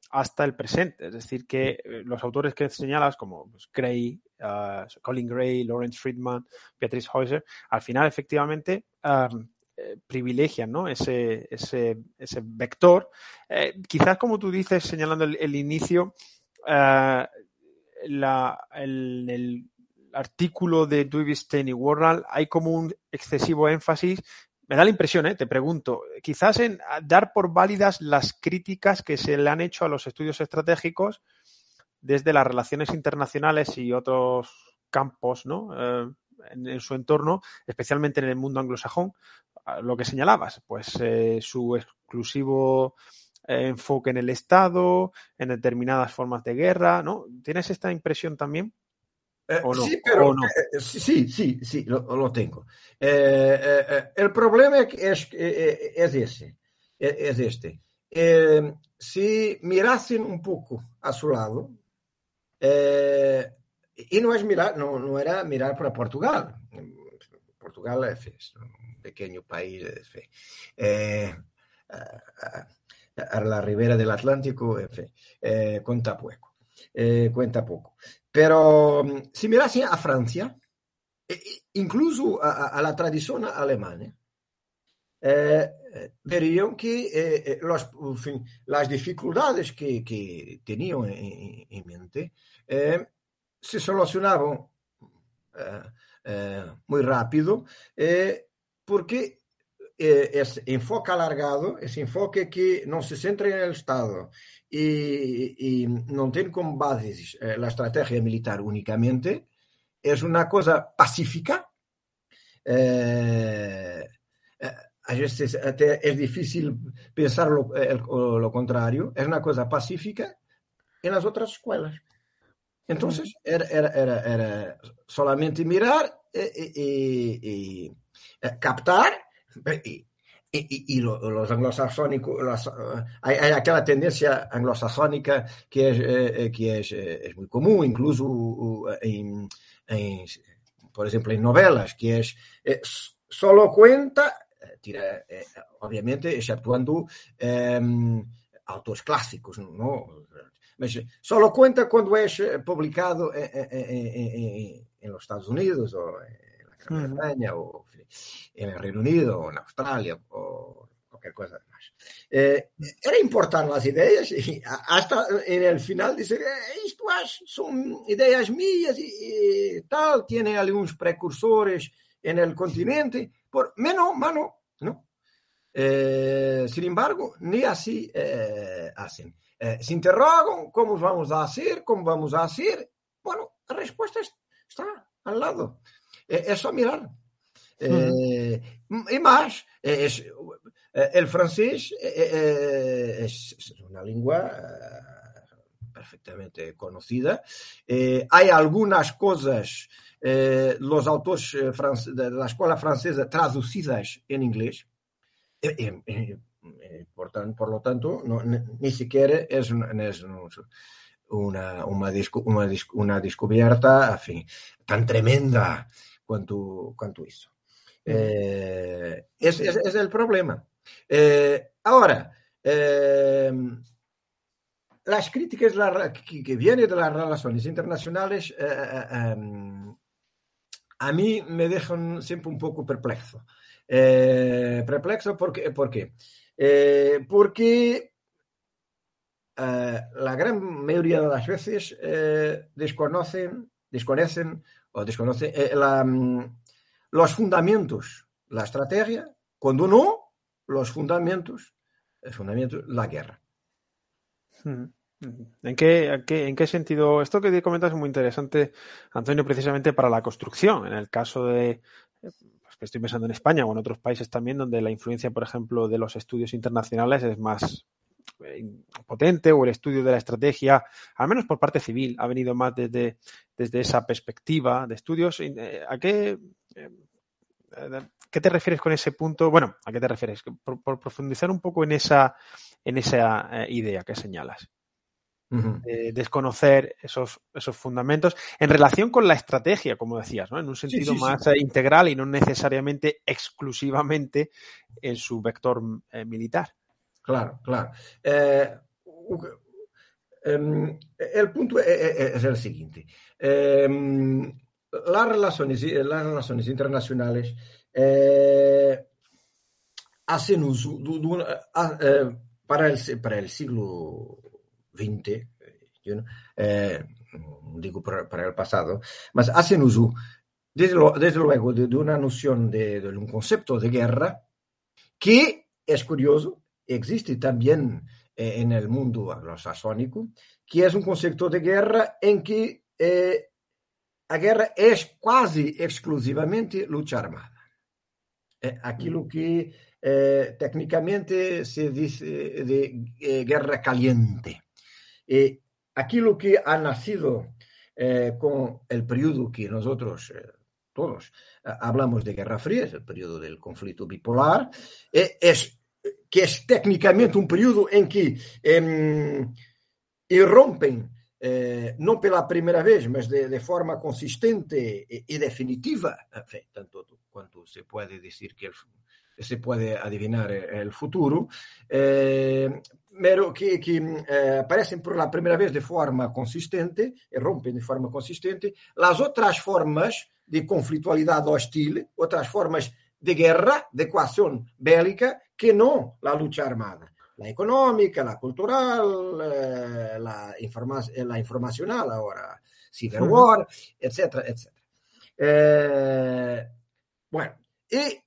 Speaker 1: hasta el presente. Es decir, que los autores que señalas, como pues, Gray, uh, Colin Gray, Lawrence Friedman, Beatrice Heuser, al final efectivamente um, eh, privilegian ¿no? ese, ese, ese vector. Eh, quizás, como tú dices, señalando el, el inicio, uh, la, el, el, artículo de Duvestein y Warnall hay como un excesivo énfasis me da la impresión, ¿eh? te pregunto, quizás en dar por válidas las críticas que se le han hecho a los estudios estratégicos desde las relaciones internacionales y otros campos, ¿no? Eh, en, su entorno, especialmente en el mundo anglosajón, lo que señalabas, pues eh, su exclusivo enfoque en el Estado, en determinadas formas de guerra, ¿no? ¿Tienes esta impresión también?
Speaker 2: Eh, no? Sí, pero no? eh, sí, sí, sí, lo, lo tengo. Eh, el problema es, es ese, es este. si mirasen un poco a su lado, y no es mirar, no, no era mirar para Portugal. Portugal es un pequeño país, a la ribera del Atlántico, cuenta poco. cuenta poco. Pero si mirasen a Francia, y, incluso a, a la tradición alemana, eh, verían que eh, los, fin, las dificultades que, que tenían en, en mente eh, se solucionaban muy rápido porque ese enfoque alargado, ese enfoque que no se centra en el Estado y, y no tiene como base la estrategia militar únicamente, es una cosa pacífica. Eh, a veces até es difícil pensar lo, lo, contrario, es una cosa pacífica en las otras escuelas. Entonces, era, era, era, era solamente mirar y, y, y captar y, y, los anglosajónicos, los, hay, hay, aquella tendencia anglosajónica que es, eh, que es, es, muy común, incluso en, en, por ejemplo, en novelas, que es eh, solo cuenta tira, eh, obviamente, exceptuando eh, autores clásicos, ¿no? Mas solo cuenta cuando es publicado en, en, los Estados Unidos o en Gran Bretaña mm. o en el Reino Unido o en Australia o cualquier cosa más. Eh, era importar las ideas y hasta en el final dice, eh, esto son ideas mías y, y, tal, tiene algunos precursores en el continente, por menos, mano, ¿no? Eh, sin embargo, ni así eh, hacen. Eh, se interrogan cómo vamos a hacer, cómo vamos a hacer. Bueno, la respuesta está al lado. Es só mirar. Uh y más, es, el francés es, es, una lengua perfectamente conocida. hay algunas cosas eh, los autores de la escuela francesa traducidas en inglés. Eh, eh, eh, por, por, lo tanto, no, ni siquiera es, es una, una, una, una, descubierta en fin, tan tremenda cuanto, cuanto eso. Eh, es, es, es, el problema. Eh, ahora, eh, las críticas que, que, vienen de las relaciones internacionales a mí me dejan siempre un poco perplexo. Eh, perplexo porque, ¿por qué? Eh, porque eh, la gran mayoría de las veces eh, desconocen, desconocen o desconocen eh, mm, los fundamentos, la estrategia, cuando no, los fundamentos, el fundamento, la guerra.
Speaker 1: Hmm. ¿En qué, en, qué, ¿En qué sentido? Esto que comentas es muy interesante, Antonio, precisamente para la construcción. En el caso de, pues que estoy pensando en España o en otros países también, donde la influencia, por ejemplo, de los estudios internacionales es más eh, potente o el estudio de la estrategia, al menos por parte civil, ha venido más desde, desde esa perspectiva de estudios. Eh, ¿A qué, eh, qué te refieres con ese punto? Bueno, ¿a qué te refieres? Por, por profundizar un poco en esa, en esa idea que señalas. Uh -huh. eh, desconocer esos, esos fundamentos en relación con la estrategia, como decías, ¿no? en un sentido sí, sí, más sí. integral y no necesariamente exclusivamente en su vector eh, militar.
Speaker 2: Claro, claro. Eh, um, el punto es, es el siguiente. Um, las, relaciones, las relaciones internacionales eh, hacen uso para, el, para el siglo 20, yo, eh, digo para el pasado, mas hacen uso, desde, luego, de, una noción de, un concepto de guerra que es curioso, existe también eh, en el mundo anglosajónico, que es un concepto de guerra en que eh, guerra es casi exclusivamente lucha armada. Eh, aquilo que eh, técnicamente se dice de eh, guerra caliente. Eh, aquilo que ha nacido con el periodo que nosotros todos hablamos de Guerra Fría, es el periodo del conflicto bipolar, es que es técnicamente un periodo en que em, irrompen eh, non pela primeira vez, mas de, de forma consistente e, e definitiva, tanto quanto se pode dizer que se puede adivinar el futuro, pero que, que aparecen por la primera vez de forma consistente, y rompen de forma consistente, las otras formas de conflitualidad hostil, otras formas de guerra, de ecuación bélica, que no la lucha armada. La económica, la cultural, eh, la, informa la informacional ahora, cyberwar, etcétera, etcétera. Eh, bueno, y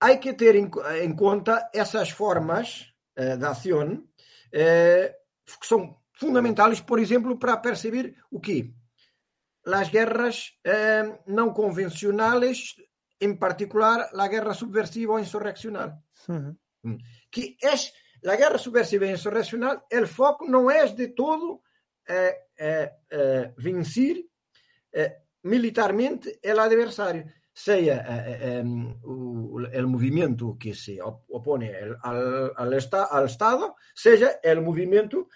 Speaker 2: hay que tener en, en cuenta esas formas eh, de acción eh, que son fundamentales, por exemplo, para perceber o que as guerras eh, não convencionais, em particular a guerra subversiva insurreccional. Uhum. Que é a guerra subversiva e insurreccional, o foco não é de todo eh, eh, vencer militarmente o adversário, seja o, o movimento que se ao, ao, ao Estado, seja o movimento,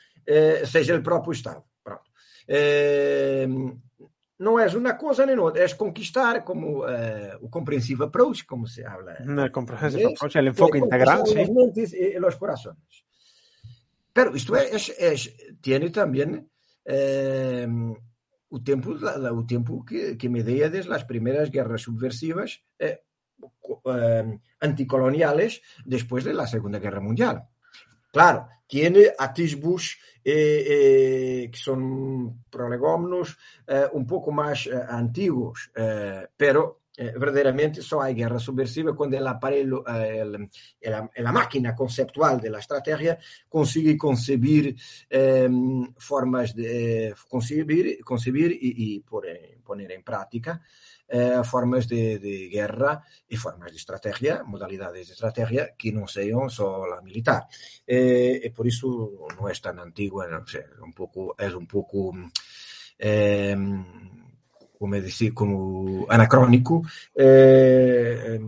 Speaker 2: seja o próprio Estado. Pronto não és uma coisa nem outra, és conquistar como uh, o comprehensive approach, como se habla.
Speaker 1: El comprehensive approach, el enfoque integral, sí.
Speaker 2: Las y los corazones. Pero isto é, é, é tiene también eh, o tempo, la, o tempo que, que desde as primeiras guerras subversivas eh, eh, anticoloniales después de la Segunda Guerra Mundial. Claro, tiene atisbos eh, eh, que son prolegómenos eh, un poco más eh, antiguos, eh, pero eh, verdaderamente só hai guerra subversiva quando el aparelho, el, el, la máquina conceptual de la estrategia consigue concebir formas de concebir, concebir y, y poner en práctica eh, formas de, de, guerra e formas de estrategia, modalidades de estrategia que non sean só a militar. Eh, e por iso non é tan antigua, non sei, un pouco, é un pouco eh, como decir, como anacrónico eh,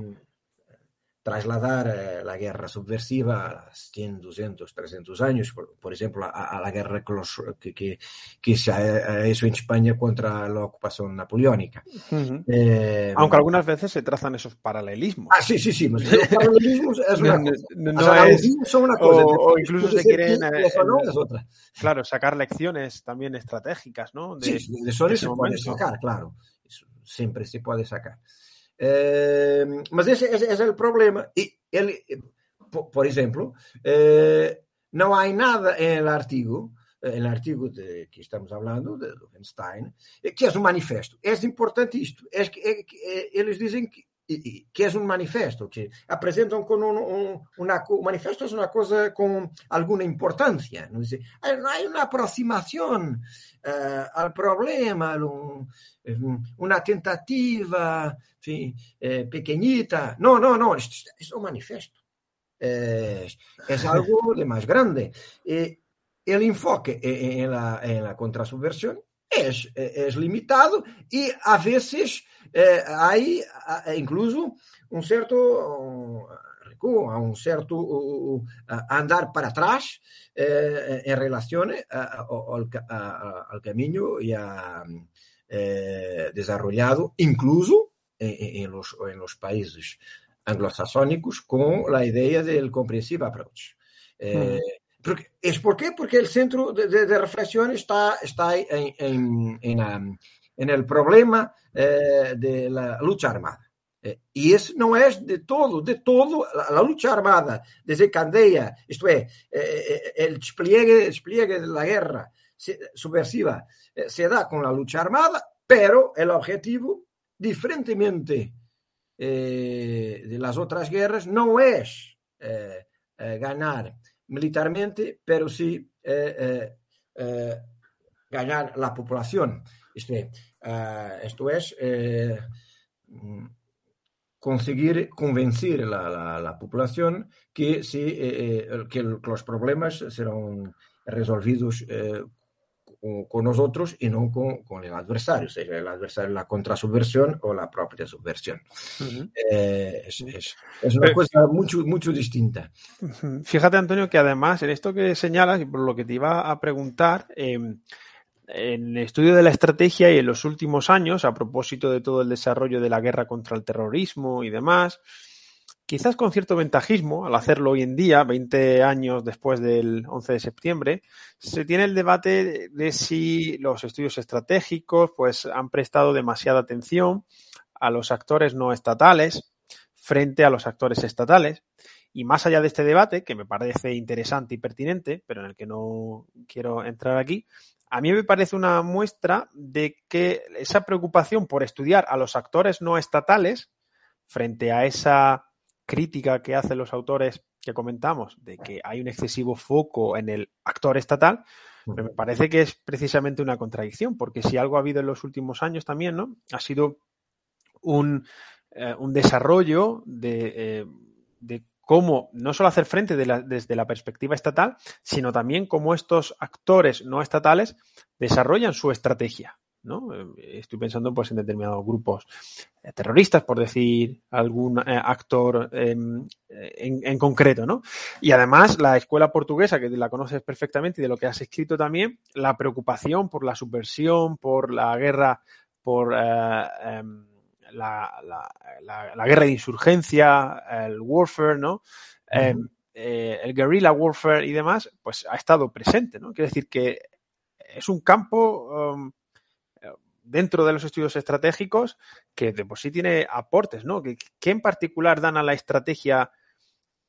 Speaker 2: trasladar eh, la guerra subversiva a 100, 200, 300 años, por, por ejemplo, a, a, la guerra que, los, que, que, que, se ha hecho en España contra la ocupación napoleónica.
Speaker 1: Uh -huh. eh, Aunque algunas veces se trazan esos paralelismos.
Speaker 2: Ah, sí, sí, sí. Los paralelismos es una
Speaker 1: no,
Speaker 2: cosa.
Speaker 1: No, no o sea, es, son una cosa. O, o incluso se quieren
Speaker 2: eh, es otra.
Speaker 1: Claro, sacar lecciones también estratégicas, ¿no?
Speaker 2: De, sí, de eso se puede sacar, claro. Eso siempre se puede sacar. Eh, mas esse, esse, esse, é o problema. E ele, por, por exemplo, eh, não há nada no artigo, no artigo de, que estamos falando, de Wittgenstein, que é um manifesto. É importante isto. É, é, é, eles dizem que que é um manifesto, que apresentam com um, um, uma, o manifesto é uma coisa com alguma importância, não, dice, não há uma aproximação uh, ao problema, um, uma tentativa enfim, eh, pequeñita, não, não, não, isto, isto é um manifesto, é, é algo de mais grande. E o enfoque em la, en la contrasubversión es, es limitado e a vezes eh, hay incluso un cierto recuo, a un cierto uh, andar para atrás eh, en relación al, al camino ya eh, desarrollado, incluso en, en, los, en los países anglosaxónicos, con la idea del comprensive approach. Eh, mm. Porque, ¿Es por qué? Porque el centro de, de, de reflexión está, está en, en, en, en el problema eh, de la lucha armada. Eh, y eso no es de todo, de todo, la, la lucha armada desencadeia, esto es, eh, el despliegue, despliegue de la guerra subversiva eh, se da con la lucha armada, pero el objetivo, diferentemente eh, de las otras guerras, no es eh, ganar militarmente, pero sí ganar la población. Esto es, Uh, esto es eh, conseguir convencer la, la, la, población que, sí, eh, eh que los problemas serán resolvidos eh, con, nosotros y no con, con, el adversario, sea el adversario la contrasubversión o la propia subversión. Uh -huh. es, es, es, una cosa mucho, mucho distinta.
Speaker 1: Fíjate, Antonio, que además en esto que señalas y por lo que te iba a preguntar, en el estudio de la estrategia y en los últimos años, a propósito de todo el desarrollo de la guerra contra el terrorismo y demás, quizás con cierto ventajismo, al hacerlo hoy en día, 20 años después del 11 de septiembre, se tiene el debate de si los estudios estratégicos pues, han prestado demasiada atención a los actores no estatales frente a los actores estatales. Y más allá de este debate, que me parece interesante y pertinente, pero en el que no quiero entrar aquí, a mí me parece una muestra de que esa preocupación por estudiar a los actores no estatales frente a esa crítica que hacen los autores que comentamos de que hay un excesivo foco en el actor estatal, me parece que es precisamente una contradicción, porque si algo ha habido en los últimos años también, ¿no? Ha sido un, eh, un desarrollo de, eh, de, cómo no solo hacer frente desde la perspectiva estatal, sino también cómo estos actores no estatales desarrollan su estrategia. ¿no? Eh, estoy pensando pues, en determinados grupos eh, terroristas, por decir algún eh, actor en, en, concreto. ¿no? Y además la escuela portuguesa, que la conoces perfectamente y de lo que has escrito también, la preocupación por la subversión, por la guerra, por em, la, la, la, guerra de insurgencia, el warfare, ¿no? Em, el guerrilla warfare y demás, pues ha estado presente, ¿no? Quiere decir que es un campo um, dentro de los estudios estratégicos que de por sí tiene aportes, ¿no? ¿Qué en particular dan a la estrategia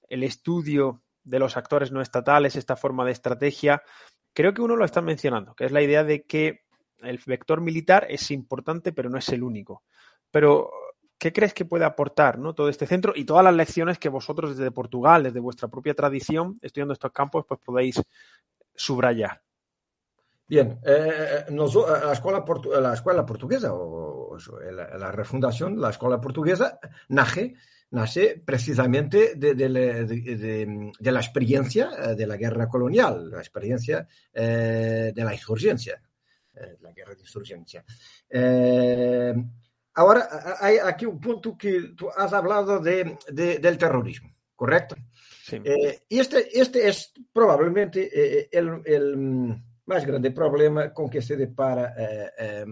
Speaker 1: el estudio de los actores no estatales, esta forma de estrategia? Creo que uno lo está mencionando, que es la idea de que el vector militar es importante, pero no es el único. Pero, ¿qué crees que puede aportar ¿no? todo este centro y todas las lecciones que vosotros desde Portugal, desde vuestra propia tradición, estudiando estos campos, pues podéis subrayar?
Speaker 2: Bien, eh, la, escuela la escuela portuguesa, o, o la, refundación, la escuela portuguesa, nace, nace precisamente de, de, la experiencia eh, de la guerra colonial, la experiencia eh, de la insurgencia, eh, la guerra de insurgencia. Eh, ahora, hay aquí un punto que tú has hablado de, del terrorismo, ¿correcto? Sí. Eh, este, este es probablemente el, el mais grande problema com que se depara eh,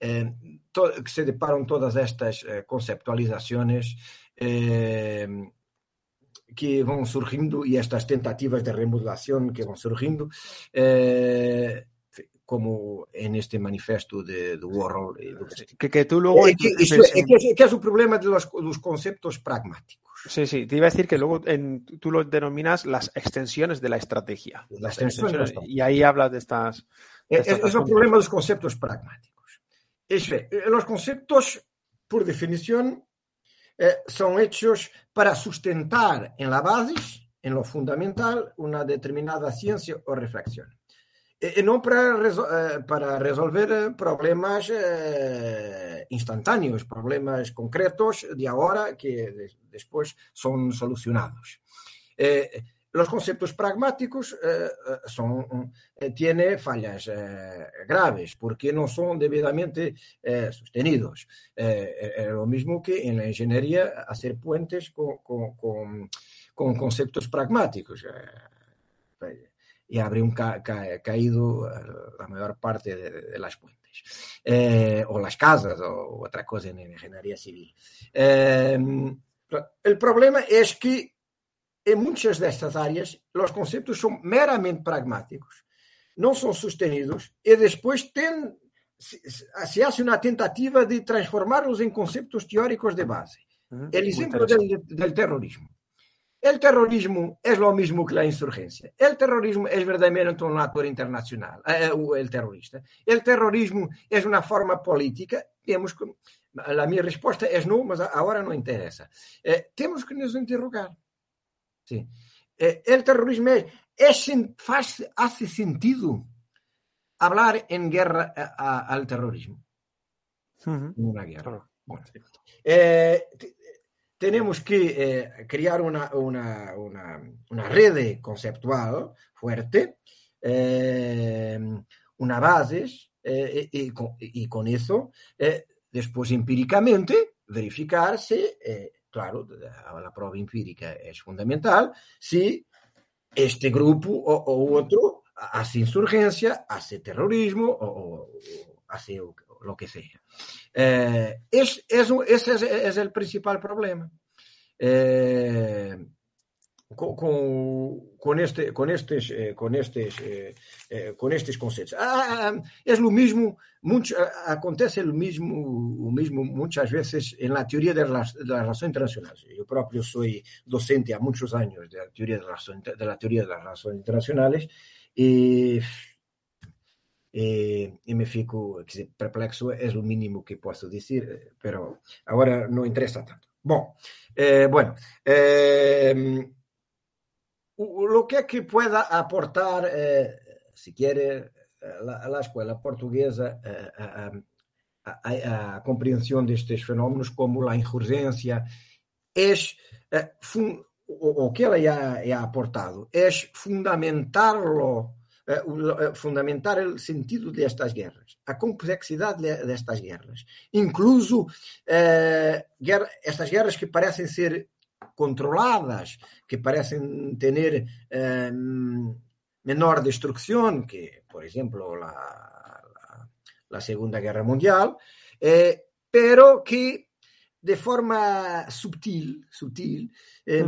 Speaker 2: eh, to, que se deparam todas estas eh, conceptualizações que vão surgindo e estas tentativas de remodelação que vão surgindo como en este manifesto de, de Warhol.
Speaker 1: Que, que tú luego...
Speaker 2: Eh, que, que, que, que, es un problema de los, los, conceptos pragmáticos.
Speaker 1: Sí, sí, te iba a decir que luego en, tú lo denominas las extensiones de la estrategia.
Speaker 2: Las extensiones,
Speaker 1: y ahí hablas de estas...
Speaker 2: De estas es, es un problema de los conceptos pragmáticos. Es, eh, los conceptos, por definición, eh, son hechos para sustentar en la base, en lo fundamental, una determinada ciencia o reflexión. E não para, eh, para resolver eh, problemas eh, instantâneos, problemas concretos de agora que depois são solucionados. Los conceptos pragmáticos eh, son, eh, tiene fallas eh, graves porque no son debidamente sostenidos. lo mismo que en la ingeniería hacer puentes con, con, con, con conceptos pragmáticos y habrían ca ca caído eh, la mayor parte de, de las puentes. Eh, o las casas o otra cosa en ingeniería civil. Eh, el problema es que en muchas de estas áreas los conceptos son meramente pragmáticos, no son sostenidos y después ten, se hace una tentativa de transformarlos en conceptos teóricos de base. El ejemplo del, del terrorismo. El terrorismo es lo mismo que la insurgencia. El terrorismo es verdaderamente un actor internacional, eh, el terrorista. El terrorismo es una forma política. Temos que, la mi respuesta es no, mas ahora no interesa. Eh, temos que nos interrogar. Sí. Eh, el terrorismo es, es faz, hace sentido hablar en guerra a, a, al terrorismo. Uh -huh. Una guerra. Bueno. Eh, tenemos que eh, crear una, una, una, red conceptual fuerte, eh, una base, eh, y, con, y, con, eso, eh, después empíricamente, verificar si, claro, la prueba empírica es fundamental, si este grupo o, o otro hace insurgencia, hace terrorismo o, o hace lo que sea. Eh, es, es, ese es, es, el principal problema. eh, com, com, este, com estes, eh, com estes, eh, com estes conceitos. Ah, é o mesmo, muito, acontece o mesmo, o mesmo muitas vezes na teoria das, das relações internacionais. Eu próprio sou docente há muitos anos da teoria das relações, da teoria das relações internacionais e e, e, me fico dizer, perplexo, é o mínimo que posso dizer, mas agora não interessa tanto. Bom, eh, bueno, eh, que, que pueda aportar, eh, si quiere, la, la escuela portuguesa eh, a, a, a, compreensão destes fenómenos como a insurgência é eh, o que ela já, já aportado é fundamentarlo uh, fundamentar o sentido destas guerras, a complexidade destas guerras, incluso uh, guerra, estas guerras que parecem ser controladas, que parecem ter uh, menor destruição que, por exemplo, a Segunda Guerra Mundial, eh, pero que de forma sutil, sutil eh,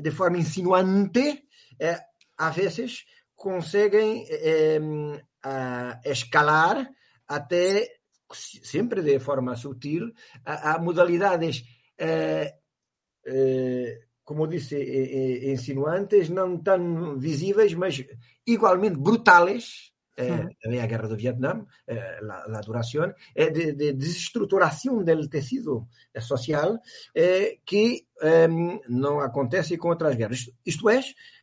Speaker 2: de forma insinuante, eh, a veces conseguem eh, escalar até, sempre de forma sutil, a, a modalidades, eh, eh, como disse, insinuantes, não tão visíveis, mas igualmente brutais, também a guerra do Vietnã, a, duração, é de, de desestruturação do tecido social que não acontece com outras guerras. Isto é,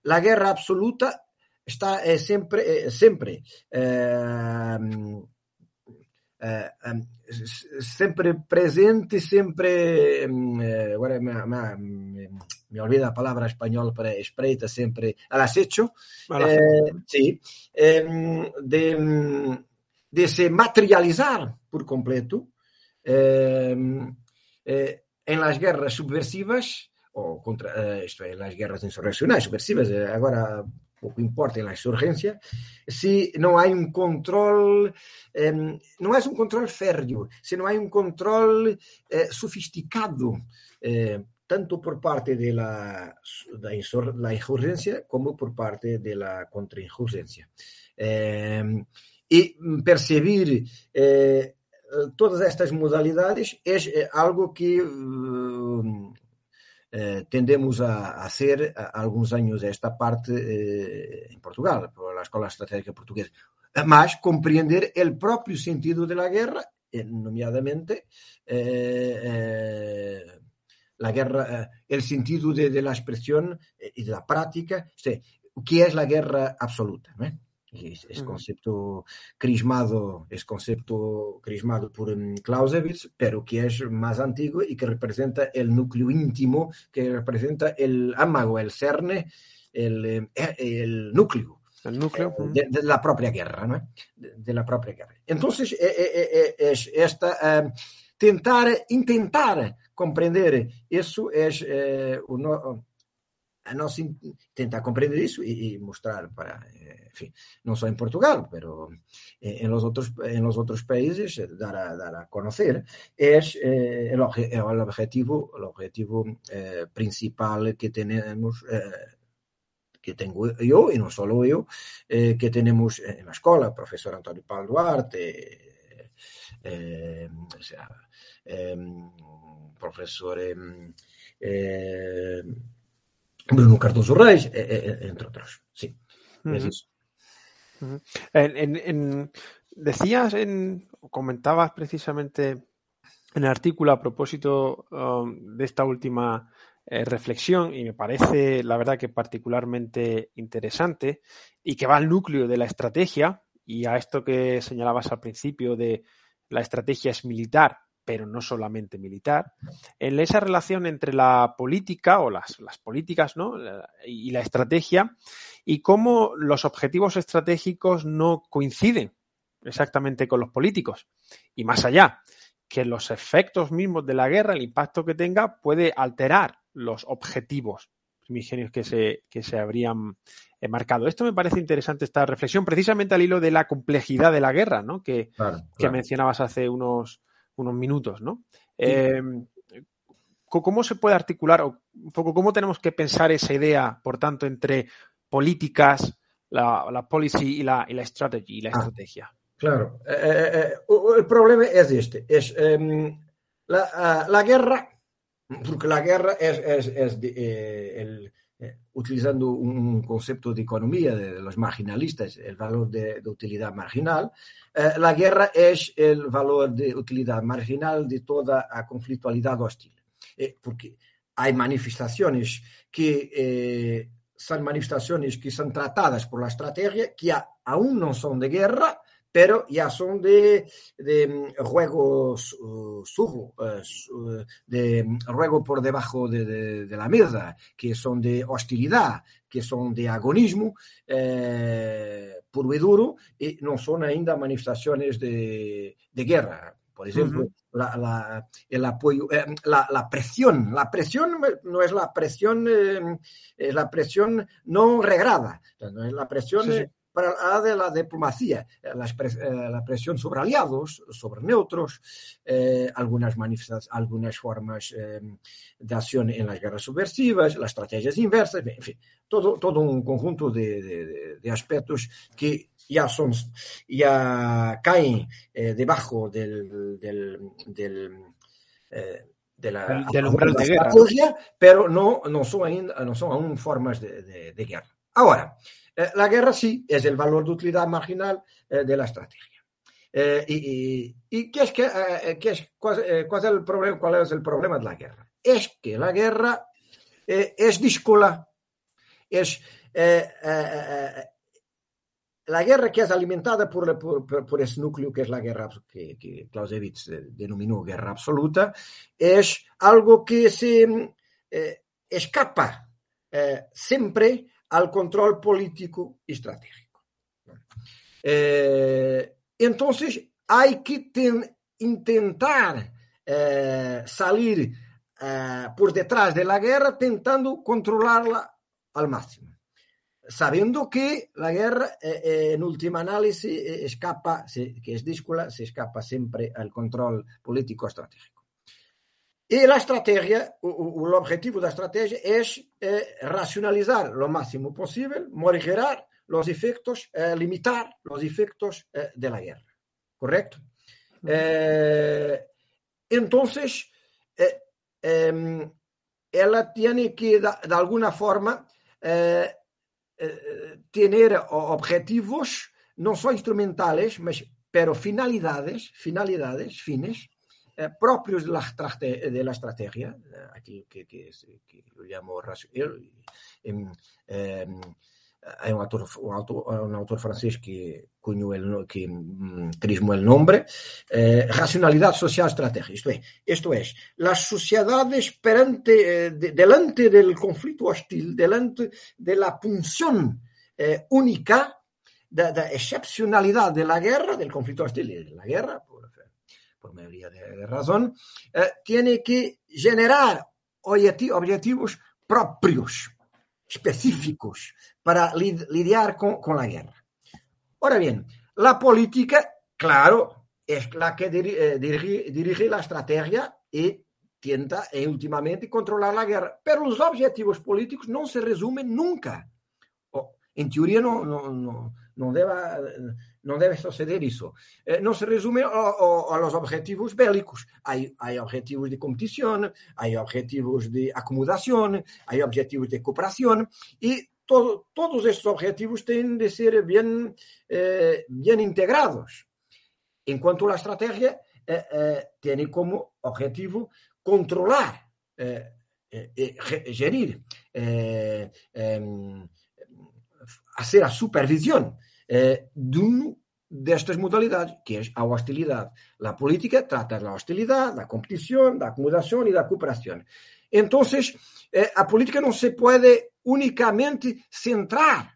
Speaker 2: a guerra absoluta está é sempre, é, sempre é, sempre presente, sempre agora me, me, me olvida a palavra espanhol para espreita, sempre al acecho, sí, de, de se materializar por completo em las guerras subversivas ou contra, isto é, nas guerras insurreccionais subversivas, agora pouco importa na insurgência, se não há um controle, um, não é um controle férreo, se não há um controle eh, sofisticado, eh, tanto por parte de la, da insur, la insurgência como por parte de la contrainsurgência. Eh, e perceber eh, todas estas modalidades é algo que uh, eh, tendemos a, hacer a, alguns anos esta parte eh, Portugal, pela Escola Estratégica Portuguesa, mas compreender o próprio sentido da guerra, eh, nomeadamente eh, la guerra, el sentido de, de la expresión y de la práctica, o sea, que es la guerra absoluta. Esse conceito crismado, esse conceito crismado por um, Clausewitz, pero que é mais antigo e que representa o núcleo íntimo, que representa o amago, o cerne, o núcleo.
Speaker 1: El núcleo.
Speaker 2: De, de, la propia guerra, ¿no? De, de la propia guerra. Entonces, é esta, uh, tentar, intentar compreender isso é, é o, no, a nós tentar compreender isso e, e mostrar para, enfim, não só em Portugal, pero em los outros em los outros países dar a dar a conhecer é eh, el, el objetivo el objetivo eh, principal que eh, que tengo e non só eu eh, que tenemos en la escola, profesor Antonio Paulo Duarte eh, o sea, eh, profesor eh, Bruno Cardoso Reis, entre otros. Sí, uh -huh. es eso.
Speaker 1: En, en, decías, en, comentabas precisamente en el artículo a propósito um, de esta última eh, reflexión y me parece, la verdad, que particularmente interesante y que va al núcleo de la estrategia y a esto que señalabas al principio de la estrategia es militar pero no solamente militar, en esa relación entre la política o las, las políticas ¿no? y la estrategia y cómo los objetivos estratégicos no coinciden exactamente con los políticos. Y más allá, que los efectos mismos de la guerra, el impacto que tenga, puede alterar los objetivos primigenios que se, que se habrían marcado. Esto me parece interesante, esta reflexión, precisamente al hilo de la complejidad de la guerra, ¿no? que, claro, claro. que mencionabas hace unos, unos minutos, ¿no? Eh, ¿cómo se puede articular o un poco cómo tenemos que pensar esa idea, por tanto, entre políticas, la, la policy y la, y la strategy, y la
Speaker 2: Ah.
Speaker 1: estrategia?
Speaker 2: Claro, eh, eh, eh, el problema es este, es em, la, ah, la guerra, porque la guerra es, es- es de- el, eh, utilizando un concepto de economía de los marginalistas, el valor de, de utilidad marginal, eh, la guerra es el valor de utilidad marginal de toda la conflictualidad hostil, Eh, porque hay manifestaciones que eh, son manifestaciones que son tratadas por la estrategia, que a- aún no son de guerra, pero ya son de, de mm, juego su- sujo, eh, su- de mm, juego por debajo de, de- de la mesa, que son de hostilidad, que son de agonismo eh, puro y duro, y no son ainda manifestaciones de, de guerra. Por ejemplo, la, la- el apoyo, eh, la, la presión. La presión no es la presión, eh, es la presión no regrada, no es la presión
Speaker 1: Sí, sí.
Speaker 2: Para la de la diplomacia, eh, la, expres- eh, la presión sobre aliados, sobre neutros, eh, algunas, algunas formas eh, de acción en las guerras subversivas, las estrategias inversas, en fin, todo, todo un conjunto de, de- de- de aspectos que ya son, ya caen eh, debajo del, del, del, eh, de la,
Speaker 1: umbral
Speaker 2: la
Speaker 1: de guerra,
Speaker 2: pero no, no, son ainda- no son aún formas de, de- de guerra. Ahora, la guerra sí es el valor de utilidad marginal eh, de la estrategia. Eh, y, qué es eh, qué es, cuál, eh, es el problema, ¿Cuál es el problema de la guerra? Es que la guerra eh, es díscola, es eh, eh, eh, la guerra que es alimentada por, por, por- ese núcleo que es la guerra que, que Clausewitz eh, denominó guerra absoluta, es algo que se eh, escapa eh, siempre al control político estratégico. Eh, entonces hay que ten- intentar eh, salir eh, por detrás de la guerra tentando controlarla al máximo sabiendo que la guerra en última análisis escapa, se, que es díscola, se escapa siempre al control político estratégico. Y la estrategia, o, o, el objetivo de la estrategia es eh, racionalizar lo máximo posible, morigerar los efectos, eh, limitar los efectos eh, de la guerra. ¿Correcto? Eh, entonces, eh, em, ella tiene que, de, de alguna forma, tener objetivos no só instrumentales, mas pero finalidades, finalidades, fines eh, propios de la, de la estrategia, eh, aquí que, que, que yo llamo eh, hay un autor, un autor, un autor francés que, el, que mm, crismó el nombre, eh, racionalidad social estratégica. Esto es, esto es, las sociedades perante, eh, de, delante del conflicto hostil, delante de la punción eh, única, de, de, excepcionalidad de la guerra, del conflicto hostil y de la guerra, por mayoría de, de razón, eh, tiene que generar objetivos propios, específicos, para lidiar con, con, la guerra. Ahora bien, la política, claro, es la que dirige, dirige, dirige la estrategia y tienta e últimamente controlar la guerra. Pero los objetivos políticos no se resumen nunca. En teoría no, no, no, no, debe, no debe suceder eso. Eh, no se resume a, a, a, objetivos bélicos. Hay, hay objetivos de competición, hay objetivos de acomodación, hay objetivos de cooperación y todo, todos estos objetivos tienen de ser bien, eh, integrados. En cuanto a la estrategia, eh, eh, como objetivo controlar, eh, gerir, em, hacer la supervisión de, un, de estas modalidades, que es la hostilidad. La política trata la hostilidad, la competición, la acomodación y la cooperación. Entonces, la política no se puede únicamente centrar,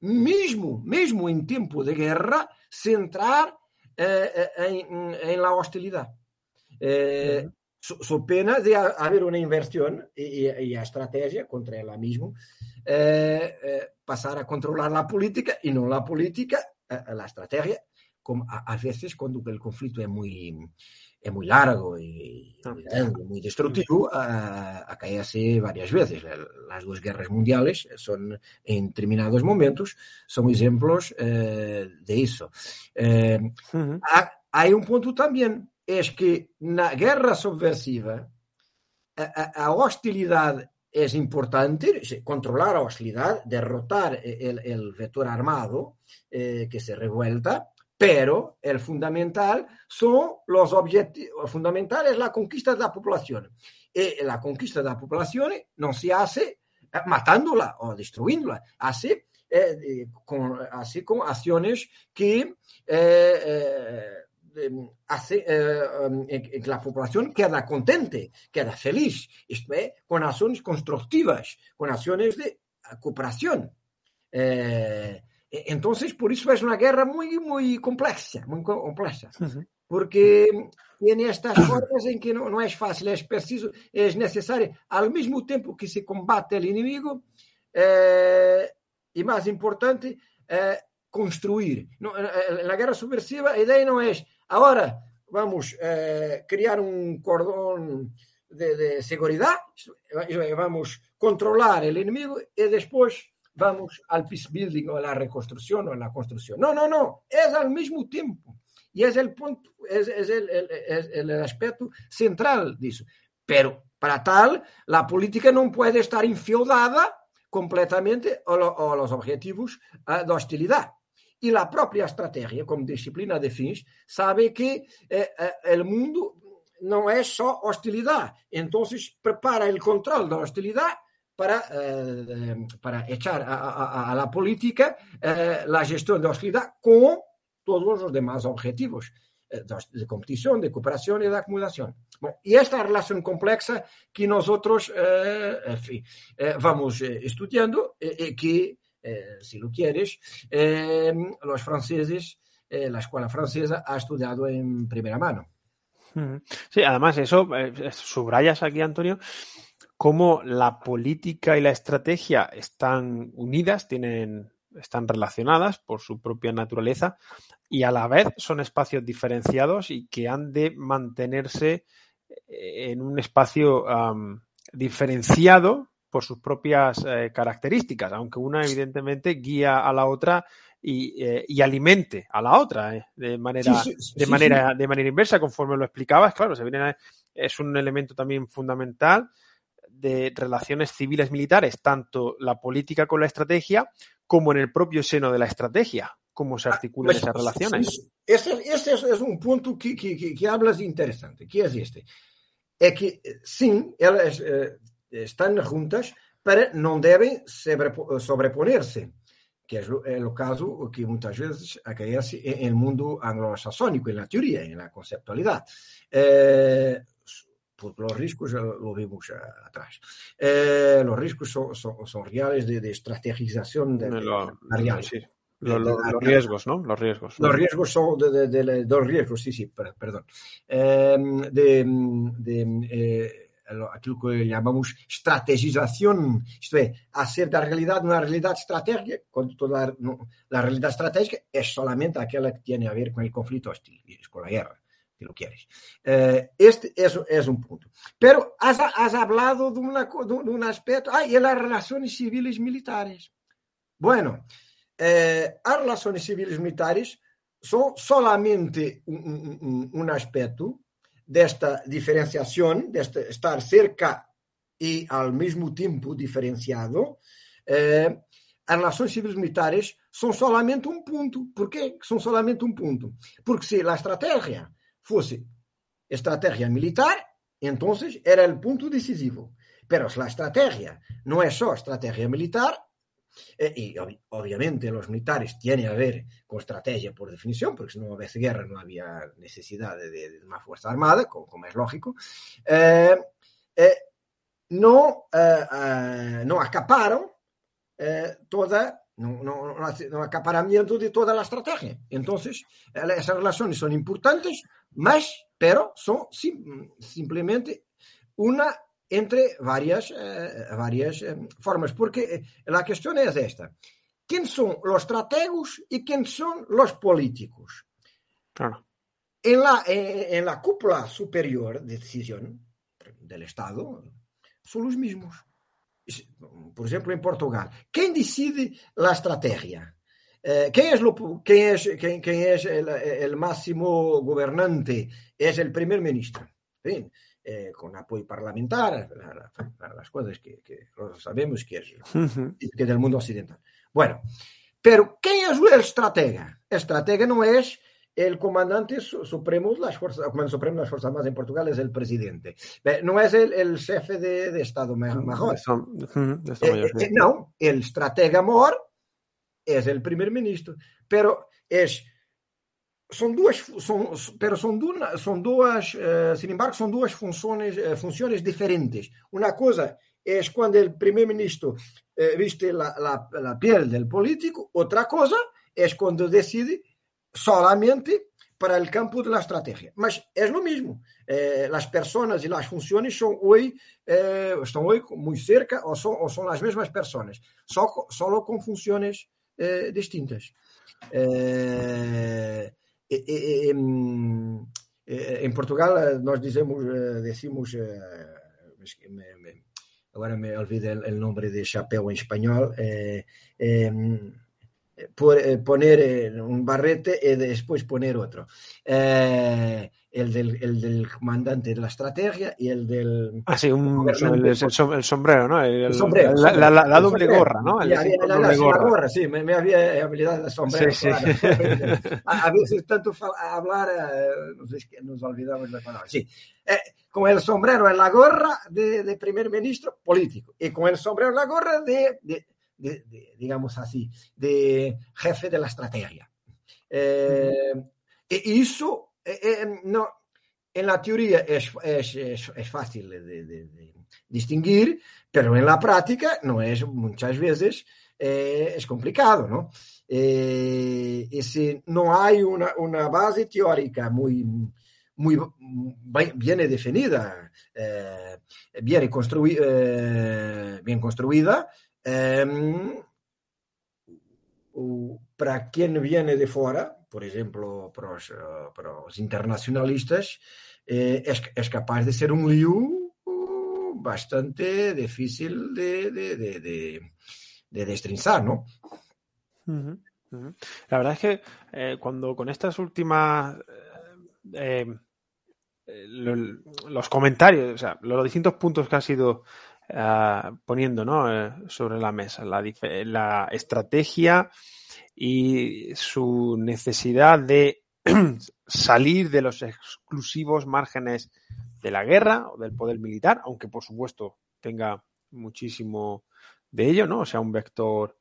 Speaker 2: mesmo, mesmo em tempo de guerra, centrar eh, em, em, la hostilidade. Eh, so, so, pena de haver uma inversão e, e, a estratégia contra ela mesma eh, eh, passar a controlar a política e não a política, a, a estratégia, como a, a vezes quando o conflito é muito es muy largo y muy, grande, muy destructivo, ha, caído así varias veces. Las dos guerras mundiales son, en determinados momentos, son ejemplos eh, de eso. Eh, hay un punto también, es que en la guerra subversiva, a, hostilidad es importante, controlar la hostilidad, derrotar el vector armado eh, que se revuelta, pero el fundamental son los objetivos, fundamental es la conquista de la población. Y la conquista de la población no se hace eh, matándola o destruyéndola, hace, eh, con, así con acciones que eh, hace que la población queda contente, queda feliz, esto es, con acciones constructivas, con acciones de cooperación. Entonces, por eso es una guerra muy, muy compleja, muy compleja, porque tiene estas cosas en que no, no, es fácil, es preciso, es necesario, al mismo tiempo que se combate el enemigo, eh, y más importante, eh, construir. No, en la guerra subversiva, la idea no es, ahora vamos a eh, crear un cordón de, de seguridad, vamos a controlar el enemigo y después vamos al peace building o a la reconstrucción o a la construcción. No, no, no, es al mismo tiempo. Y es el punto, es, es, el, es el, aspecto central de eso. Pero para tal, la política no puede estar infiodada completamente a, lo, a los objetivos uh, de hostilidad. Y la propia estrategia, como disciplina de fins, sabe que eh, eh, el mundo no es solo hostilidad. Entonces prepara el control de la hostilidad para, eh, para echar a, a, a, la política eh, la gestión de hostilidad con todos los demás objetivos eh, de competición, de cooperación y de acumulación. Bueno, y esta relación compleja que nosotros eh, en fin, eh, vamos eh, estudiando y que, si lo quieres, los franceses, la escuela francesa ha estudiado en primera mano.
Speaker 1: Sí, además eso, subrayas aquí, Antonio, cómo la política y la estrategia están unidas, tienen, están relacionadas por su propia naturaleza y a la vez son espacios diferenciados y que han de mantenerse eh, en un espacio diferenciado por sus propias eh, características, aunque una evidentemente guía a la otra y, eh, y alimente a la otra eh, de manera sí, sí, de sí, manera de manera inversa, conforme lo explicabas, claro, se viene, es un elemento también fundamental de relaciones civiles militares, tanto la política con la estrategia como en el propio seno de la estrategia, cómo se articulan esas relaciones.
Speaker 2: Este, este es un punto que, que, que, hablas interesante, que es este. É que, sim, elas eh, están juntas, pero não devem sobreponerse, que é o caso que muitas vezes acontece no mundo anglo-saxónico, na teoria, na conceptualidade. Eh, porque los riscos lo vimos atrás. Eh, los riscos son reales de, de, estrategización de,
Speaker 1: lo, de sí. Lo, lo, los riesgos, ¿no? Los riesgos.
Speaker 2: Los riesgos son de, de los riesgos, sí, sí, perdón. Eh, de, eh, aquilo que llamamos estrategización, esto es, hacer de la realidad una realidad estratégica, cuando toda la, no, la realidad estratégica es solamente aquella que tiene a ver con el conflicto hostil, con la guerra si lo quieres. Eh, este es, es, un punto. Pero has, has hablado de, una, de, aspecto, ah, y las relaciones civiles militares. Bueno, eh, las relaciones civiles militares son solamente un, un, un, aspecto de esta diferenciación, de este estar cerca y al mismo tiempo diferenciado. Eh, as relações civis militares são solamente um ponto. Por quê? São solamente um ponto. Porque se a estratégia fosse estrategia militar, entonces era el punto decisivo. Pero la estrategia no es solo estrategia militar, eh, y ob obviamente los militares tienen a ver con estrategia por definición, porque si no hubiese guerra no había necesidad de, una fuerza armada, como, es lógico, eh, eh, no, no acaparon toda no, no, no, acaparamiento de toda la estrategia. Entonces, esas relaciones son importantes, pero son sim, simplemente una entre varias, eh, varias eh, formas. Porque la cuestión es esta. ¿Quién son los estrategos y quién son los políticos?
Speaker 1: Claro.
Speaker 2: en la, en la cúpula superior de decisión del Estado son los mismos. Por ejemplo, en Portugal, ¿quién decide la estrategia? Eh, ¿quién, es lo, quién, es, quién, quién es el, el, máximo gobernante? Es el primer ministro. ¿sí? Eh, con apoyo parlamentar, las cosas que, que sabemos que es, que del mundo occidental. Bueno, pero ¿quién es el estratega? El estratega no es el comandante supremo de las fuerzas, el comandante supremo de las fuerzas armadas en Portugal es el presidente. No es el, el jefe de, de Estado mejor. Eh, eh, no, el estratega mejor es el primer ministro, pero es son duas son, pero son duas, son duas uh, sin embargo son duas funções uh, funções diferentes. Uma coisa é quando o primeiro-ministro uh, viste la, la, la piel del político outra coisa é quando decide solamente para o campo de la estrategia mas é o mesmo. As pessoas e as funções são hoje estão hoje muito cerca ou são, ou são as mesmas pessoas só, só com funções distintas em Portugal nós decimos, agora me olvidé el nombre de chapéu em espanhol, eh, eh, poner un barrete y después poner otro. Eh, el, del, el del comandante de la estrategia y el del...
Speaker 1: Ah, sí, un, el, el, sombrero, ¿no?
Speaker 2: El, sombrero.
Speaker 1: La, la, la, la doble gorra, ¿no?
Speaker 2: La, la, la, gorra. gorra. sí, me, me, había habilidad de sombrero. Sí, claro. sí. *laughs* *laughs* a, a, veces tanto hablar nos, es que nos olvidamos la palabra. Sí. Eh, con el sombrero en la gorra de, de primer ministro político y con el sombrero en la gorra de, de de, digamos así, de jefe de la estrategia. Eh, uh -huh. E isso, eh, no, en la teoría es, es, es, es fácil de, de, distinguir, pero en la práctica no es muchas veces eh, es complicado, ¿no? Eh, y si no hay una, una base teórica muy, muy bien definida, eh, bien, construi, eh, bien construida, Um, para quem viene de fora, por exemplo, para os, para os internacionalistas, eh, é, é capaz de ser um lío bastante difícil de, de, de, de, de destrinzar, ¿no?
Speaker 1: La verdad es que eh, cuando con estas últimas eh, lo, los comentarios, o sea, los distintos puntos que ha sido uh, poniendo ¿no? eh, sobre la mesa la, la, estrategia y su necesidad de *clears throat* salir de los exclusivos márgenes de la guerra o del poder militar, aunque por supuesto tenga muchísimo de ello, ¿no? O sea, un vector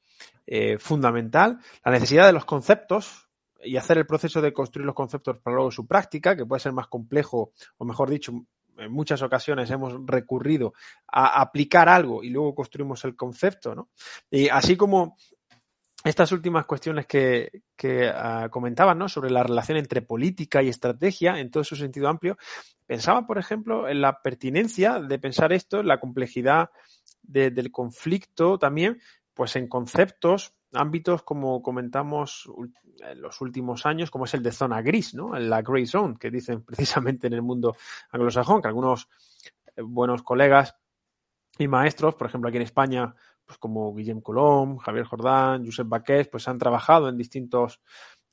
Speaker 1: eh, fundamental. La necesidad de los conceptos y hacer el proceso de construir los conceptos para luego su práctica, que puede ser más complejo, o mejor dicho, en muchas ocasiones hemos recurrido a aplicar algo y luego construimos el concepto, ¿no? Y así como estas últimas cuestiones que, que uh, comentaban, ¿no? Sobre la relación entre política y estrategia en todo su sentido amplio, pensaba, por ejemplo, en la pertinencia de pensar esto, en la complejidad de, del conflicto también, pues en conceptos ámbitos, como comentamos en los últimos años, como es el de zona gris, ¿no? La gray zone, que dicen *laughs* precisamente en el mundo anglosajón, que algunos buenos colegas y maestros, por ejemplo, aquí en España, pues como Guillem Colom, Javier Jordán, Josep Baqués, pues han trabajado en distintos,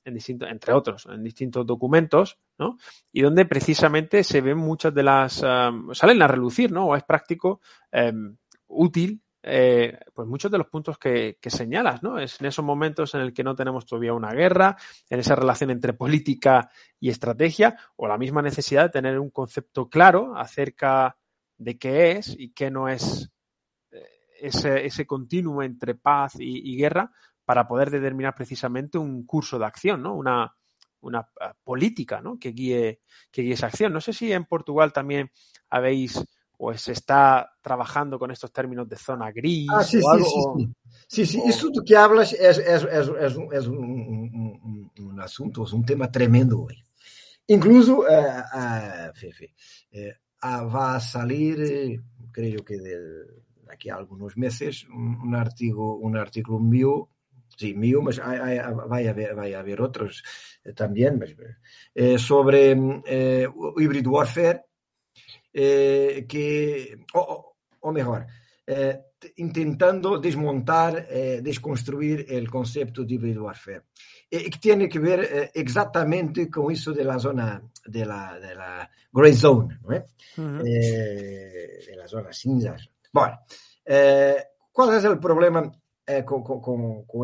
Speaker 1: en distintos, entre otros, en distintos documentos, ¿no? Y donde precisamente se ven muchas de las, salen a relucir, ¿no? O es práctico, um, útil eh, pues muchos de los puntos que, que, señalas, ¿no? Es en esos momentos en el que no tenemos todavía una guerra, en esa relación entre política y estrategia, o la misma necesidad de tener un concepto claro acerca de qué es y qué no es ese, ese continuum entre paz y, y, guerra para poder determinar precisamente un curso de acción, ¿no? Una, una uh, política, ¿no? Que guíe, que guíe esa acción. No sé si en Portugal también habéis pues está trabajando con estos términos de zona gris
Speaker 2: ah, sí,
Speaker 1: o algo.
Speaker 2: Sí, sí, sí, sí. eso que hablas es, es, es, es un, un, un, asunto, es un tema tremendo hoy. Incluso, uh, uh, Fefe, uh, va a salir, creo que de aquí a algunos meses, un artículo, un artículo mío sí, mío, mas hay, hay, vai, haber, vai haber outros tamén, mas, eh, sobre eh, hybrid warfare, eh, que, o, o mellor, eh, intentando desmontar, eh, desconstruir o conceito de hybrid warfare, e que tem que ver eh, exatamente com isso da zona, da, da gray zone, não é? Uhum. Eh, da zona cinza. Bom, eh, qual é o problema eh,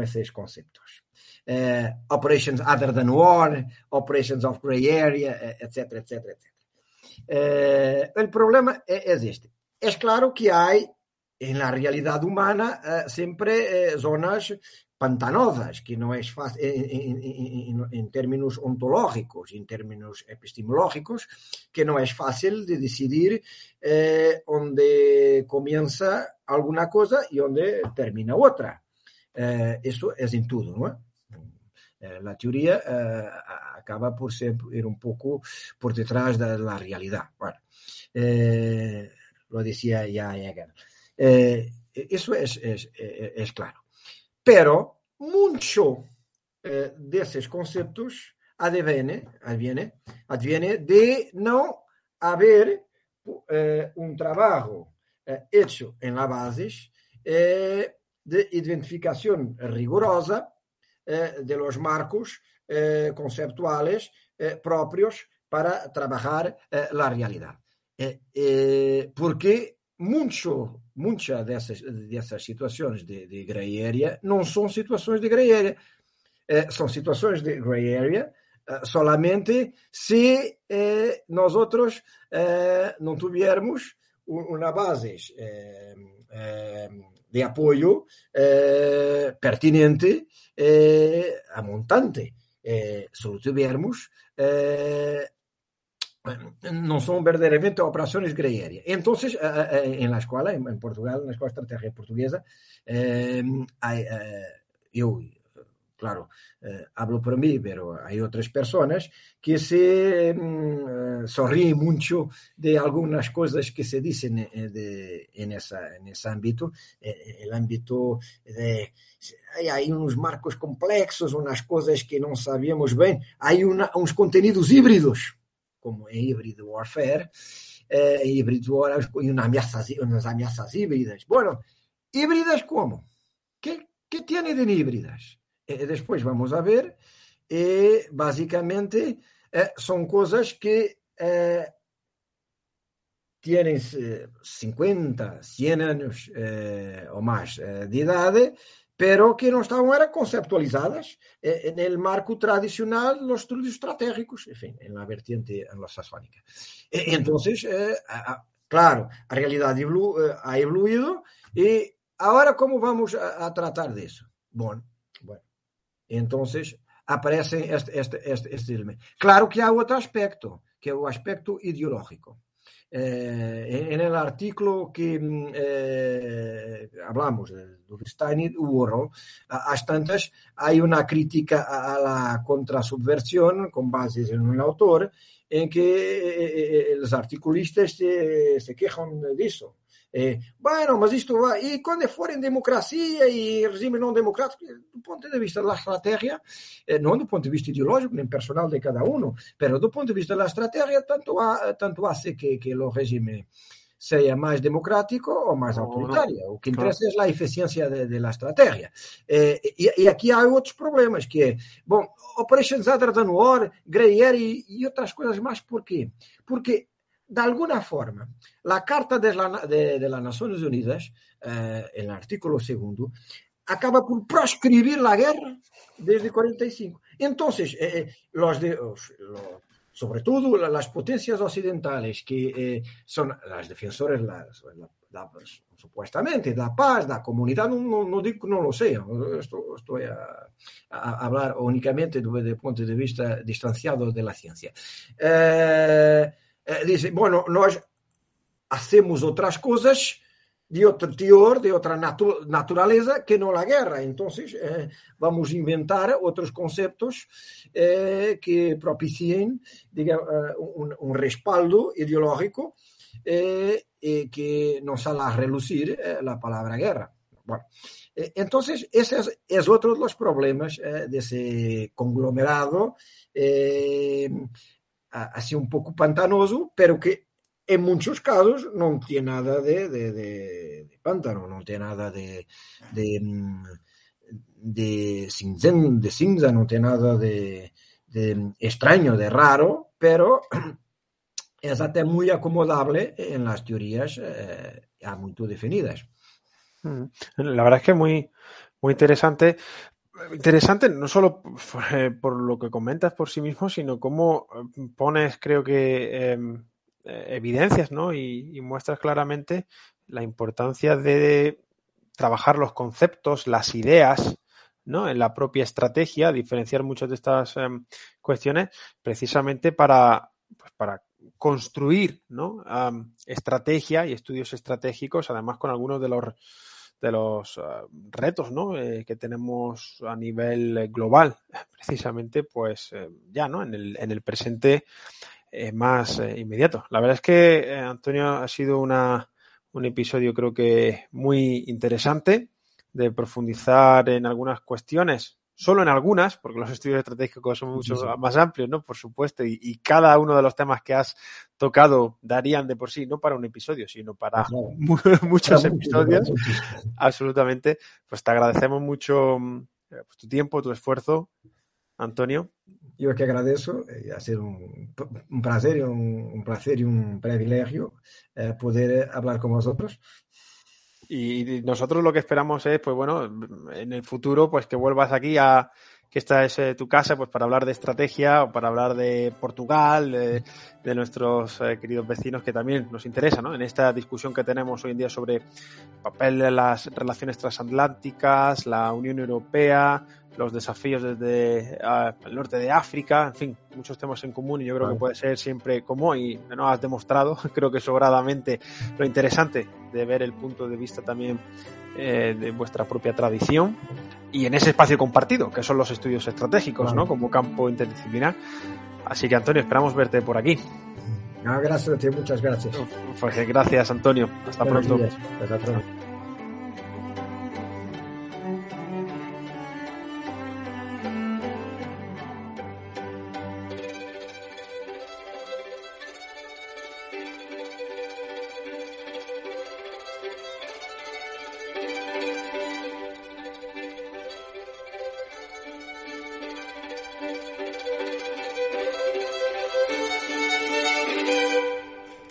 Speaker 2: esses conceitos? Eh, operations other than war, operations of gray area, etc, etc, etc. O problema é, é este. É claro que há en la realidad humana eh, siempre eh, zonas pantanosas, que no es fácil en, términos ontológicos, en términos epistemológicos, que no es fácil de decidir eh, dónde comienza alguna cosa y dónde termina otra. Eh, eso es en todo, ¿no? Eh, la teoría eh, acaba por ser ir un poco por detrás de la realidad. Bueno, eh, lo decía ya Hegel. Eso es, es, es, claro. Pero mucho de esos conceptos adviene, adviene, adviene de no haber eh, un trabajo eh, hecho en la base eh, de identificación rigurosa eh, de los marcos conceptuales propios para trabajar la realidad. porque mucho muitas dessas, dessas situações de, de gray area não são situações de gray area. São situações de gray area solamente se eh, nós outros não tivermos uma base de apoio pertinente a montante. se lo tivermos, non son verdadeiramente operações grey area. Entonces, en la escola, en Portugal, na escola estratégica portuguesa, eh, eh, eu, claro, eh, hablo por mí, pero hai outras persoas que se mm, sorríen mucho de algunas coisas que se dicen eh, de, en, esa, en ese ámbito, eh, el ámbito de hai uns marcos complexos, unas coisas que non sabíamos ben, hai una, uns contenidos híbridos, como en Hybrid Warfare, eh, Hybrid Warfare y una ameaza, unas amenazas híbridas. Bueno, híbridas como? ¿Qué, qué tiene de híbridas? Eh, después vamos a ver, eh, básicamente eh, son cosas que eh, tienen 50, 100 años eh, o más de edad pero que não estavam eram conceptualizadas eh, no marco tradicional dos estudos estratégicos, enfim, na vertiente anglo-saxónica. Então, eh, claro, a realidade evolu eh, ha evoluído e agora como vamos a, a tratar disso? Bom, bueno, então aparecem este, este, este, este elemento. Claro que há outro aspecto, que é o aspecto ideológico. Eh, en el artículo que mm, eh, hablamos de Stein Urro, a, tantas hay una crítica a, la contrasubversión con bases en un autor en que eh, eh, los articulistas se, se quejan de eso. Eh, bueno, mas isto vai. E quando for em democracia e regime não democrático, do ponto de vista da estratégia, eh, não do ponto de vista ideológico nem personal de cada um, mas do ponto de vista da estratégia, tanto, há, tanto hace que, que o regime seja mais democrático ou mais autoritário. O que interessa é a eficiência da estratégia. Eh, e, e, aqui há outros problemas, que é, bom, Operations Other Than War, Grey Area e, e outras coisas mais. Por quê? Porque de alguna forma, la Carta de, la, de, de las Naciones Unidas, eh, el artículo segundo, acaba por proscribir la guerra desde 45. Entonces, eh, eh, los de, los, sobre todo las potencias occidentales, que eh, son las defensoras, las, la, la, supuestamente, de la paz, de la comunidad, no, no, no, digo, no lo sé, esto, estoy a, a, hablar únicamente desde el punto de vista distanciado de la ciencia. Eh, eh, dizem, bueno, nós hacemos outras coisas de outro teor, de outra natu natureza que não a guerra. Então, eh, vamos inventar outros conceitos eh, que propiciem diga, um, um, respaldo ideológico e que não salga a relucir a palavra guerra. Bueno, eh, entonces, ese es, es, otro de los problemas eh, de ese conglomerado, eh, así un poco pantanoso, pero que en muchos casos no tiene nada de, de, de, de pantano, no tiene nada de, de, de, de cinza, no tiene nada de, de extraño, de raro, pero *clears throat* es até muy acomodable en las teorías eh, ya muy definidas.
Speaker 1: Mm. La verdad es que muy, muy interesante. Interesante no solo eh, por lo que comentas por sí mismo, sino cómo eh, pones, creo que, eh, evidencias ¿no? y, y, muestras claramente la importancia de trabajar los conceptos, las ideas, ¿no? en la propia estrategia, diferenciar muchas de estas eh, cuestiones precisamente para, pues para construir ¿no? Um, estrategia y estudios estratégicos, además con algunos de los de los uh, retos ¿no? eh, que tenemos a nivel global, *laughs* precisamente, pues eh, ya ¿no? en, el, en el presente eh, más inmediato. La verdad es que, Antonio, ha sido una, un episodio creo que muy interesante de profundizar en algunas cuestiones solo en algunas, porque los estudios estratégicos son mucho sí, sí. más amplios, ¿no? Por supuesto, y, y, cada uno de los temas que has tocado darían de por sí, no para un episodio, sino para *laughs* muchos episodios. Absolutamente. Pues te agradecemos mucho pues, tu tiempo, tu esfuerzo, Antonio.
Speaker 2: Yo que agradezco, eh, ha sido un, un placer, un, un, placer y un privilegio eh, poder hablar con vosotros.
Speaker 1: Y nosotros lo que esperamos es, pues bueno, en el futuro, pues que vuelvas aquí a que esta es eh, tu casa, pues para hablar de estrategia o para hablar de Portugal, de, de nuestros eh, queridos vecinos que también nos interesa, ¿no? En esta discusión que tenemos hoy en día sobre el papel de las relaciones transatlánticas, la Unión Europea, los desafíos desde uh, el norte de África, en fin, muchos temas en común y yo creo que puede ser siempre común y no has demostrado, *laughs* creo que sobradamente, lo interesante de ver el punto de vista también eh, de vuestra propia tradición y en ese espacio compartido, que son los estudios estratégicos, ¿no? Como campo interdisciplinar. Así que, Antonio, esperamos verte por aquí.
Speaker 2: No, gracias muchas gracias.
Speaker 1: Pues gracias, Antonio. Hasta Buenos pronto.
Speaker 2: Días. Hasta pronto.